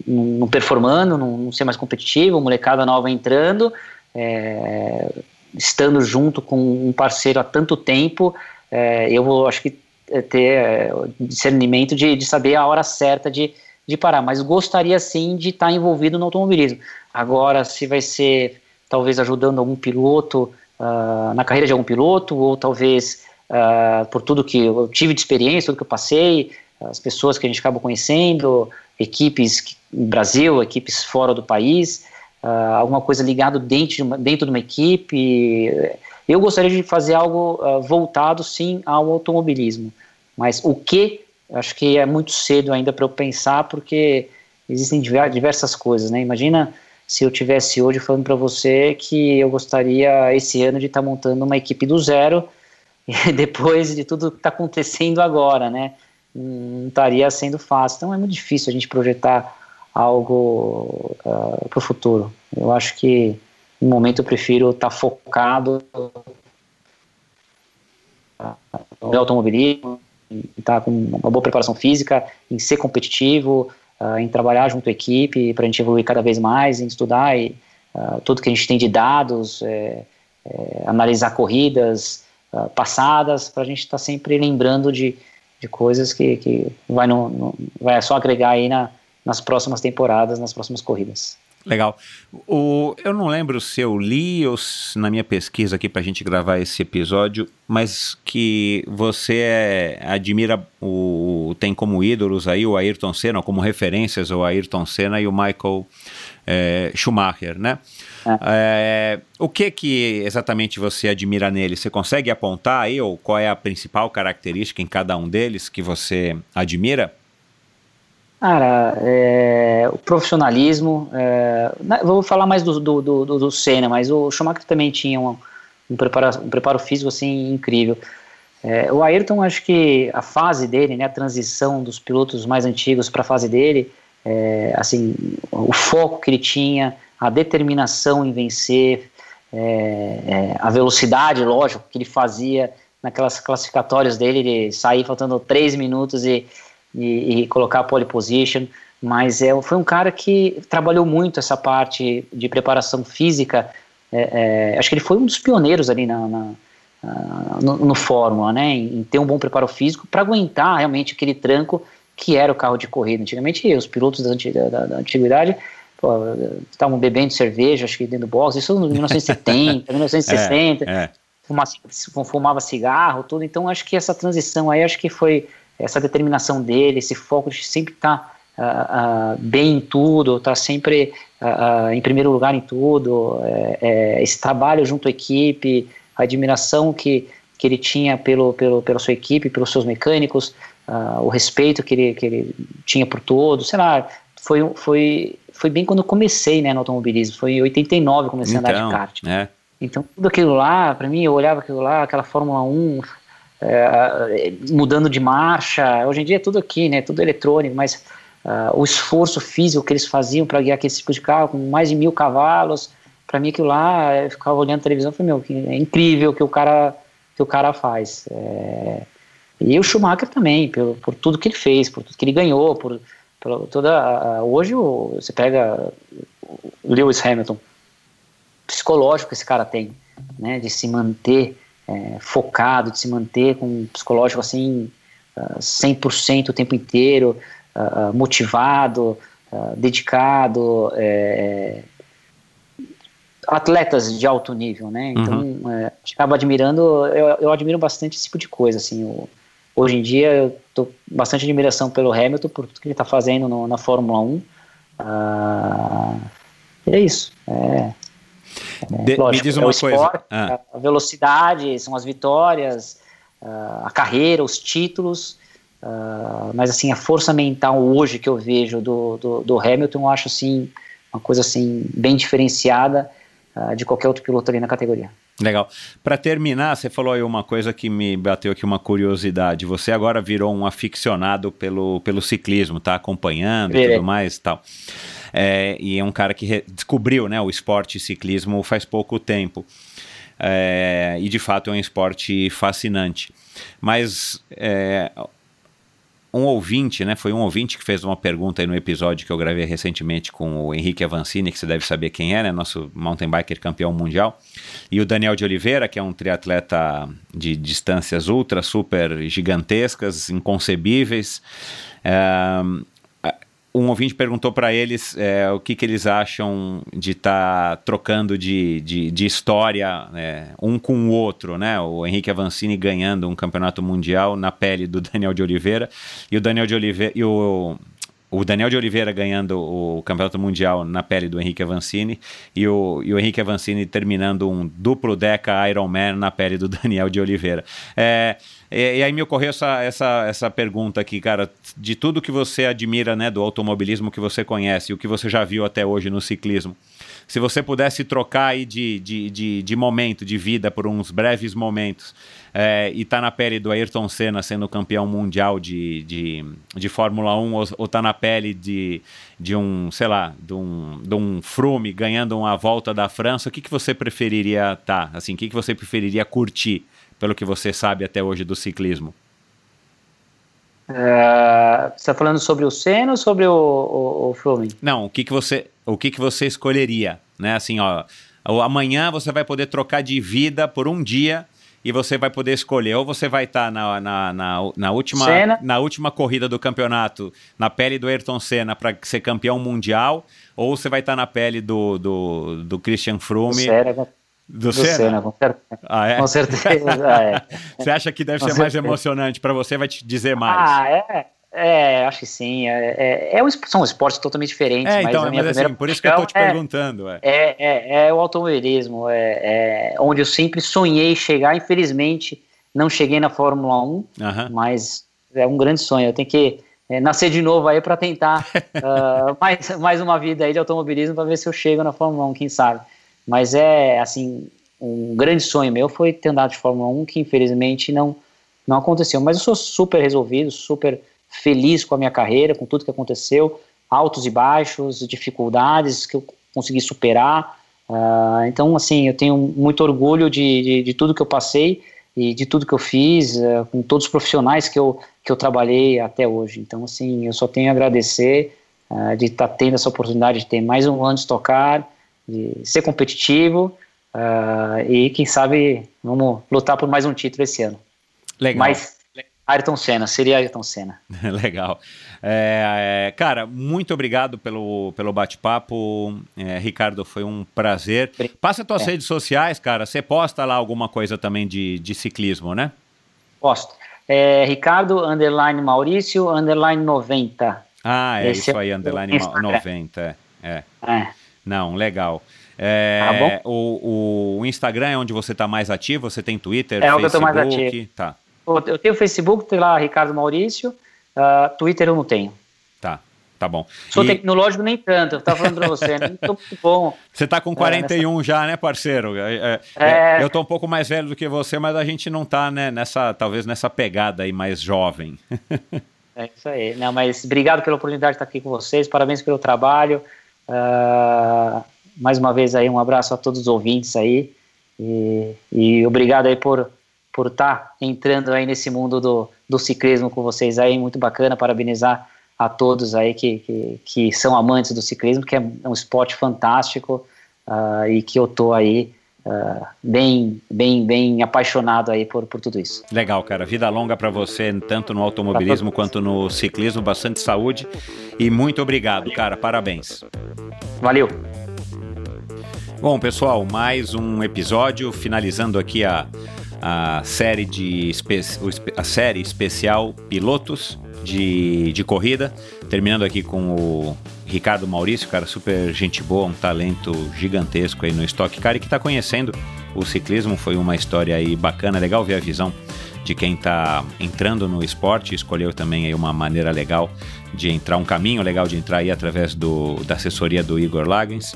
não performando, não, não ser mais competitivo, molecada nova entrando, é, estando junto com um parceiro há tanto tempo, é, eu vou, acho que, ter é, discernimento de, de saber a hora certa de, de parar, mas gostaria sim de estar envolvido no automobilismo. Agora, se vai ser talvez ajudando algum piloto uh, na carreira de algum piloto, ou talvez uh, por tudo que eu tive de experiência, tudo que eu passei, as pessoas que a gente acaba conhecendo, equipes no Brasil, equipes fora do país, uh, alguma coisa ligado dentro de, uma, dentro de uma equipe. Eu gostaria de fazer algo voltado sim ao automobilismo, mas o que acho que é muito cedo ainda para eu pensar, porque existem diversas coisas, né? Imagina se eu tivesse hoje falando para você que eu gostaria esse ano de estar tá montando uma equipe do zero, depois de tudo que está acontecendo agora, né? Não estaria sendo fácil. Então é muito difícil a gente projetar algo uh, para o futuro. Eu acho que no momento eu prefiro estar tá focado no automobilismo, estar tá com uma boa preparação física, em ser competitivo, uh, em trabalhar junto à equipe para a gente evoluir cada vez mais, em estudar e, uh, tudo que a gente tem de dados, é, é, analisar corridas passadas, para a gente estar tá sempre lembrando de, de coisas que, que vai, no, no, vai só agregar aí na, nas próximas temporadas, nas próximas corridas. Legal. O, eu não lembro se eu li ou se, na minha pesquisa aqui para a gente gravar esse episódio, mas que você é, admira o tem como ídolos aí o Ayrton Senna, como referências o Ayrton Senna e o Michael é, Schumacher, né? É. é. o que que exatamente você admira nele? Você consegue apontar aí ou qual é a principal característica em cada um deles que você admira? Cara, é, o profissionalismo. É, vou falar mais do, do, do, do Senna, mas o Schumacher também tinha um, um, preparo, um preparo físico assim incrível. É, o Ayrton, acho que a fase dele, né, a transição dos pilotos mais antigos para a fase dele, é, assim, o foco que ele tinha, a determinação em vencer, é, é, a velocidade, lógico, que ele fazia naquelas classificatórias dele, ele sair faltando três minutos e e, e colocar a pole position, mas é, foi um cara que trabalhou muito essa parte de preparação física. É, é, acho que ele foi um dos pioneiros ali na, na no, no Fórmula, né, em, em, ter um bom preparo físico para aguentar realmente aquele tranco que era o carro de corrida. Antigamente, os pilotos da, da, da antiguidade estavam bebendo cerveja, acho que dentro do box, isso em 1970, 1960, é, é. Fumava, fumava cigarro, tudo. Então, acho que essa transição aí, acho que foi essa determinação dele, esse foco de sempre estar tá, uh, uh, bem em tudo, estar tá sempre uh, em primeiro lugar em tudo, é, é, esse trabalho junto à equipe, a admiração que, que ele tinha pelo, pelo, pela sua equipe, pelos seus mecânicos, o respeito que ele, que ele tinha por todos, sei lá, foi, foi, foi bem quando eu comecei né, no automobilismo, foi em 89 que comecei então, a andar de então, kart. É. Então, tudo aquilo lá, para mim, eu olhava aquilo lá, aquela Fórmula 1, é, mudando de marcha. Hoje em dia é tudo aqui, né? Tudo eletrônico, mas uh, o esforço físico que eles faziam para guiar aquele tipo de carro com mais de mil cavalos, para mim aquilo lá, eu ficava olhando a televisão falei, meu, é incrível que o cara que o cara faz. É, e o Schumacher também, por, por tudo que ele fez, por tudo que ele ganhou, por, por toda. hoje o, você pega Lewis Hamilton, psicológico que esse cara tem, né, de se manter é, focado, de se manter com um psicológico assim uh, ah, 100% o tempo inteiro, uh, motivado, uh, dedicado, é, atletas de alto nível, né? Então, uhum. é, acaba admirando, eu, eu, admiro bastante esse tipo de coisa, assim, eu, hoje em dia eu tô bastante admiração pelo Hamilton, por tudo que ele está fazendo no, na Fórmula 1, e é isso, é, de, Lógico, me diz uma é esporte, coisa. Ah. A velocidade, são as vitórias, ah, a carreira, os títulos. Uh, mas assim, a força mental hoje que eu vejo do, do, do Hamilton, eu acho assim, uma coisa assim, bem diferenciada uh, de qualquer outro piloto ali na categoria. Legal. Para terminar, você falou aí uma coisa que me bateu aqui uma curiosidade. Você agora virou um aficionado pelo, pelo ciclismo, tá acompanhando e tudo mais e tal. É, e é um cara que descobriu né, o esporte ciclismo faz pouco tempo. É, e de fato é um esporte fascinante. Mas é, um ouvinte, né? Foi um ouvinte que fez uma pergunta aí no episódio que eu gravei recentemente com o Henrique Avancini, que você deve saber quem é, né? Nosso mountain biker campeão mundial. E o Daniel de Oliveira, que é um triatleta de distâncias ultra, super gigantescas, inconcebíveis. É, um ouvinte perguntou para eles é, o que, que eles acham de estar tá trocando de, de, de história é, um com o outro, né? O Henrique Avancini ganhando um campeonato mundial na pele do Daniel de Oliveira e o Daniel de Oliveira e o o Daniel de Oliveira ganhando o campeonato mundial na pele do Henrique Avancini e o, e o Henrique Avancini terminando um duplo deca Ironman na pele do Daniel de Oliveira. É, e, e, aí me ocorreu essa, essa, essa pergunta aqui, cara, de tudo que você admira né, do automobilismo que você conhece, o que você já viu até hoje no ciclismo, se você pudesse trocar aí de, de, de, de momento, de vida, por uns breves momentos, é, e tá na pele do Ayrton Senna sendo campeão mundial de, de, de Fórmula 1, ou, ou tá na pele de, de um, sei lá, de um, de um Frume ganhando uma volta da França, o que, que você preferiria tá? Assim, o que, que você preferiria curtir? Pelo que você sabe até hoje do ciclismo? Uh, você está falando sobre o Senna ou sobre o, o, o Froome? Não, o que, que você o que, que você escolheria, né? Assim, ó, amanhã você vai poder trocar de vida por um dia e você vai poder escolher ou você vai estar tá na, na, na, na, última, na última corrida do campeonato na pele do Ayrton Senna para ser campeão mundial ou você vai estar tá na pele do, do, do Christian Froome do, do Senna? Senna com, certeza. Ah, é? com certeza. é. Você acha que deve com ser certeza. mais emocionante para você? Vai te dizer mais? Ah, é. É, acho que sim. É, é, é um, são esportes totalmente diferentes. É, então, mas, assim, por isso que eu estou te é, perguntando. É, é, é, é o automobilismo, é, é, onde eu sempre sonhei chegar. Infelizmente, não cheguei na Fórmula 1, uh -huh. mas é um grande sonho. Eu tenho que nascer de novo aí para tentar uh, mais, mais uma vida aí de automobilismo para ver se eu chego na Fórmula 1, quem sabe. Mas é, assim, um grande sonho meu foi ter andado de Fórmula 1, que infelizmente não, não aconteceu. Mas eu sou super resolvido, super feliz com a minha carreira, com tudo que aconteceu, altos e baixos, dificuldades que eu consegui superar. Uh, então, assim, eu tenho muito orgulho de, de, de, tudo que eu passei e de tudo que eu fiz, uh, com todos os profissionais que eu, que eu trabalhei até hoje. Então, assim, eu só tenho a agradecer uh, de estar tá tendo essa oportunidade de ter mais um ano de tocar, de ser competitivo uh, e quem sabe vamos lutar por mais um título esse ano. Legal. Mas Ayrton Senna, seria Ayrton Senna. Legal. É, é, cara, muito obrigado pelo, pelo bate-papo. É, Ricardo, foi um prazer. Passa tuas é. redes sociais, cara. Você posta lá alguma coisa também de, de ciclismo, né? Posto. É, Ricardo, underline Maurício, underline 90. Ah, é Esse isso aí, underline 90. É. é. Não, legal. É, tá bom? O, o Instagram é onde você está mais ativo? Você tem Twitter, é Facebook? É onde eu estou mais ativo. Tá. Eu tenho Facebook, tem lá Ricardo Maurício. Uh, Twitter eu não tenho. Tá, tá bom. Sou e... tecnológico nem tanto, eu estava falando para você, não estou muito bom. Você está com 41 é, nessa... já, né, parceiro? É, é, é, eu estou um pouco mais velho do que você, mas a gente não está né, nessa, talvez nessa pegada aí mais jovem. é isso aí. Não, mas obrigado pela oportunidade de estar aqui com vocês, parabéns pelo trabalho. Uh, mais uma vez aí um abraço a todos os ouvintes aí. E, e obrigado aí por por estar tá entrando aí nesse mundo do, do ciclismo com vocês aí, muito bacana, parabenizar a todos aí que, que, que são amantes do ciclismo, que é um esporte fantástico uh, e que eu tô aí Uh, bem, bem, bem apaixonado aí por, por tudo isso. Legal, cara. Vida longa para você, tanto no automobilismo quanto no ciclismo. Bastante saúde e muito obrigado, cara. Parabéns. Valeu. Bom, pessoal, mais um episódio finalizando aqui a, a série de a série especial pilotos de, de corrida, terminando aqui com o Ricardo Maurício, cara, super gente boa, um talento gigantesco aí no Stock Car e que está conhecendo o ciclismo. Foi uma história aí bacana, legal ver a visão de quem está entrando no esporte, escolheu também aí uma maneira legal de entrar, um caminho legal de entrar aí através do, da assessoria do Igor Lagens.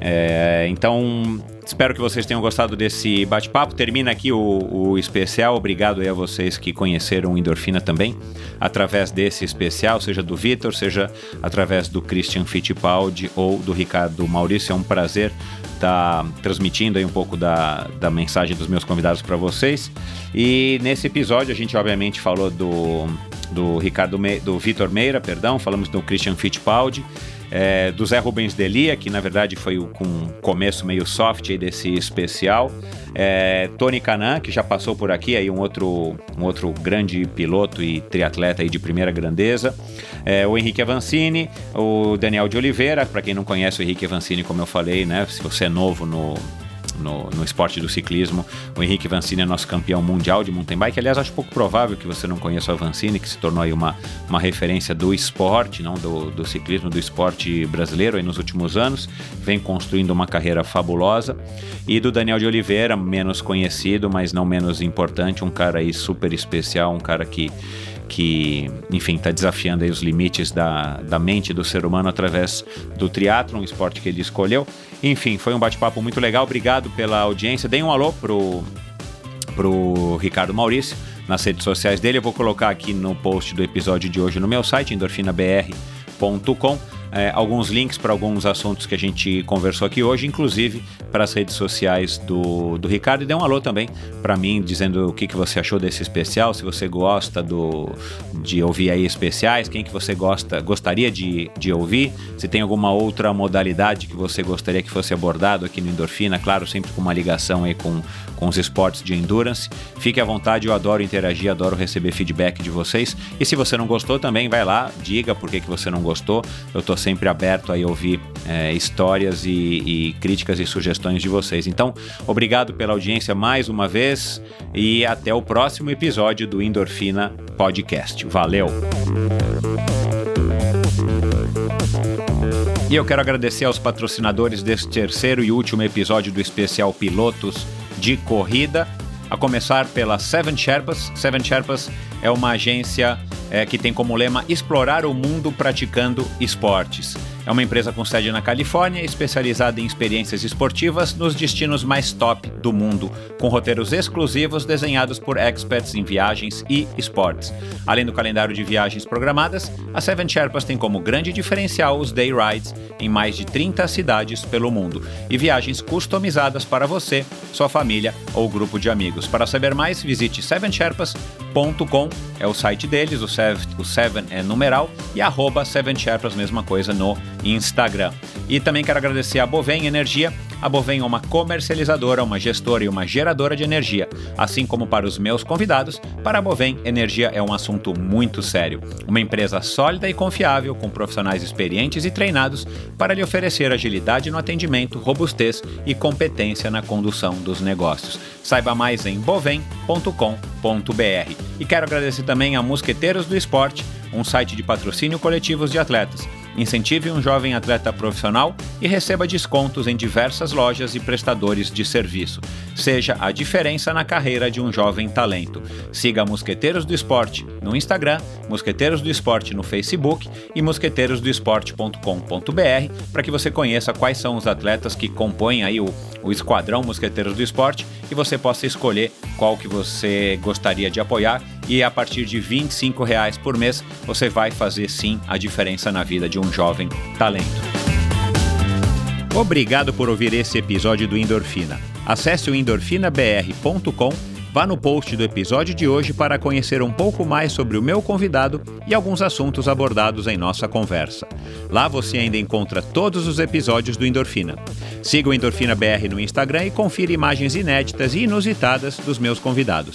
É, então, Espero que vocês tenham gostado desse bate-papo. Termina aqui o, o especial. Obrigado a vocês que conheceram Endorfina também, através desse especial, seja do Vitor, seja através do Christian Fittipaldi ou do Ricardo Maurício. É um prazer estar tá transmitindo aí um pouco da, da mensagem dos meus convidados para vocês. E nesse episódio a gente obviamente falou do, do Ricardo Me, do Vitor Meira, perdão, falamos do Christian Fittipaldi é, do Zé Rubens Delia, que na verdade foi com um começo meio soft desse especial. É, Tony Canan, que já passou por aqui, aí um outro, um outro grande piloto e triatleta aí de primeira grandeza. É, o Henrique Avancini, o Daniel de Oliveira, para quem não conhece o Henrique Avancini, como eu falei, né? Se você é novo no, no, no esporte do ciclismo. O Henrique Vancini é nosso campeão mundial de mountain bike. Aliás, acho pouco provável que você não conheça o Vancini, que se tornou aí uma, uma referência do esporte, não do, do ciclismo, do esporte brasileiro aí nos últimos anos. Vem construindo uma carreira fabulosa. E do Daniel de Oliveira, menos conhecido, mas não menos importante, um cara aí super especial, um cara que que, enfim, está desafiando os limites da, da mente do ser humano através do triatlon, um esporte que ele escolheu. Enfim, foi um bate-papo muito legal. Obrigado pela audiência. Deem um alô pro, pro Ricardo Maurício nas redes sociais dele. Eu vou colocar aqui no post do episódio de hoje no meu site, endorfinabr.com é, alguns links para alguns assuntos que a gente conversou aqui hoje, inclusive para as redes sociais do, do Ricardo. E dê um alô também para mim, dizendo o que, que você achou desse especial, se você gosta do, de ouvir aí especiais, quem que você gosta, gostaria de, de ouvir, se tem alguma outra modalidade que você gostaria que fosse abordado aqui no Endorfina, claro, sempre com uma ligação aí com, com os esportes de endurance. Fique à vontade, eu adoro interagir, adoro receber feedback de vocês. E se você não gostou também, vai lá, diga por que, que você não gostou. Eu estou sempre aberto a ouvir é, histórias e, e críticas e sugestões de vocês. Então, obrigado pela audiência mais uma vez e até o próximo episódio do Endorfina Podcast. Valeu! E eu quero agradecer aos patrocinadores deste terceiro e último episódio do especial Pilotos de Corrida, a começar pela Seven Sherpas. Seven Sherpas é uma agência é, que tem como lema explorar o mundo praticando esportes. É uma empresa com sede na Califórnia, especializada em experiências esportivas nos destinos mais top do mundo, com roteiros exclusivos desenhados por experts em viagens e esportes. Além do calendário de viagens programadas, a Seven Sherpas tem como grande diferencial os day rides em mais de 30 cidades pelo mundo e viagens customizadas para você, sua família ou grupo de amigos. Para saber mais, visite sevensherpas.com, é o site deles, o O Seven é numeral, e arroba Seven mesma coisa no Instagram. E também quero agradecer a Bovem Energia. A Bovem é uma comercializadora, uma gestora e uma geradora de energia. Assim como para os meus convidados, para a Bovem, energia é um assunto muito sério. Uma empresa sólida e confiável, com profissionais experientes e treinados para lhe oferecer agilidade no atendimento, robustez e competência na condução dos negócios. Saiba mais em bovem.com.br. E quero agradecer também a Mosqueteiros do Esporte, um site de patrocínio coletivos de atletas Incentive um jovem atleta profissional e receba descontos em diversas lojas e prestadores de serviço. Seja a diferença na carreira de um jovem talento. Siga Mosqueteiros do Esporte no Instagram, Mosqueteiros do Esporte no Facebook e mosqueteirosdoesporte.com.br para que você conheça quais são os atletas que compõem aí o, o esquadrão Mosqueteiros do Esporte e você possa escolher qual que você gostaria de apoiar e a partir de 25 reais por mês você vai fazer sim a diferença na vida de um jovem talento. Obrigado por ouvir esse episódio do Endorfina. Acesse o endorfinabr.com, vá no post do episódio de hoje para conhecer um pouco mais sobre o meu convidado e alguns assuntos abordados em nossa conversa. Lá você ainda encontra todos os episódios do Endorfina. Siga o Endorfina BR no Instagram e confira imagens inéditas e inusitadas dos meus convidados.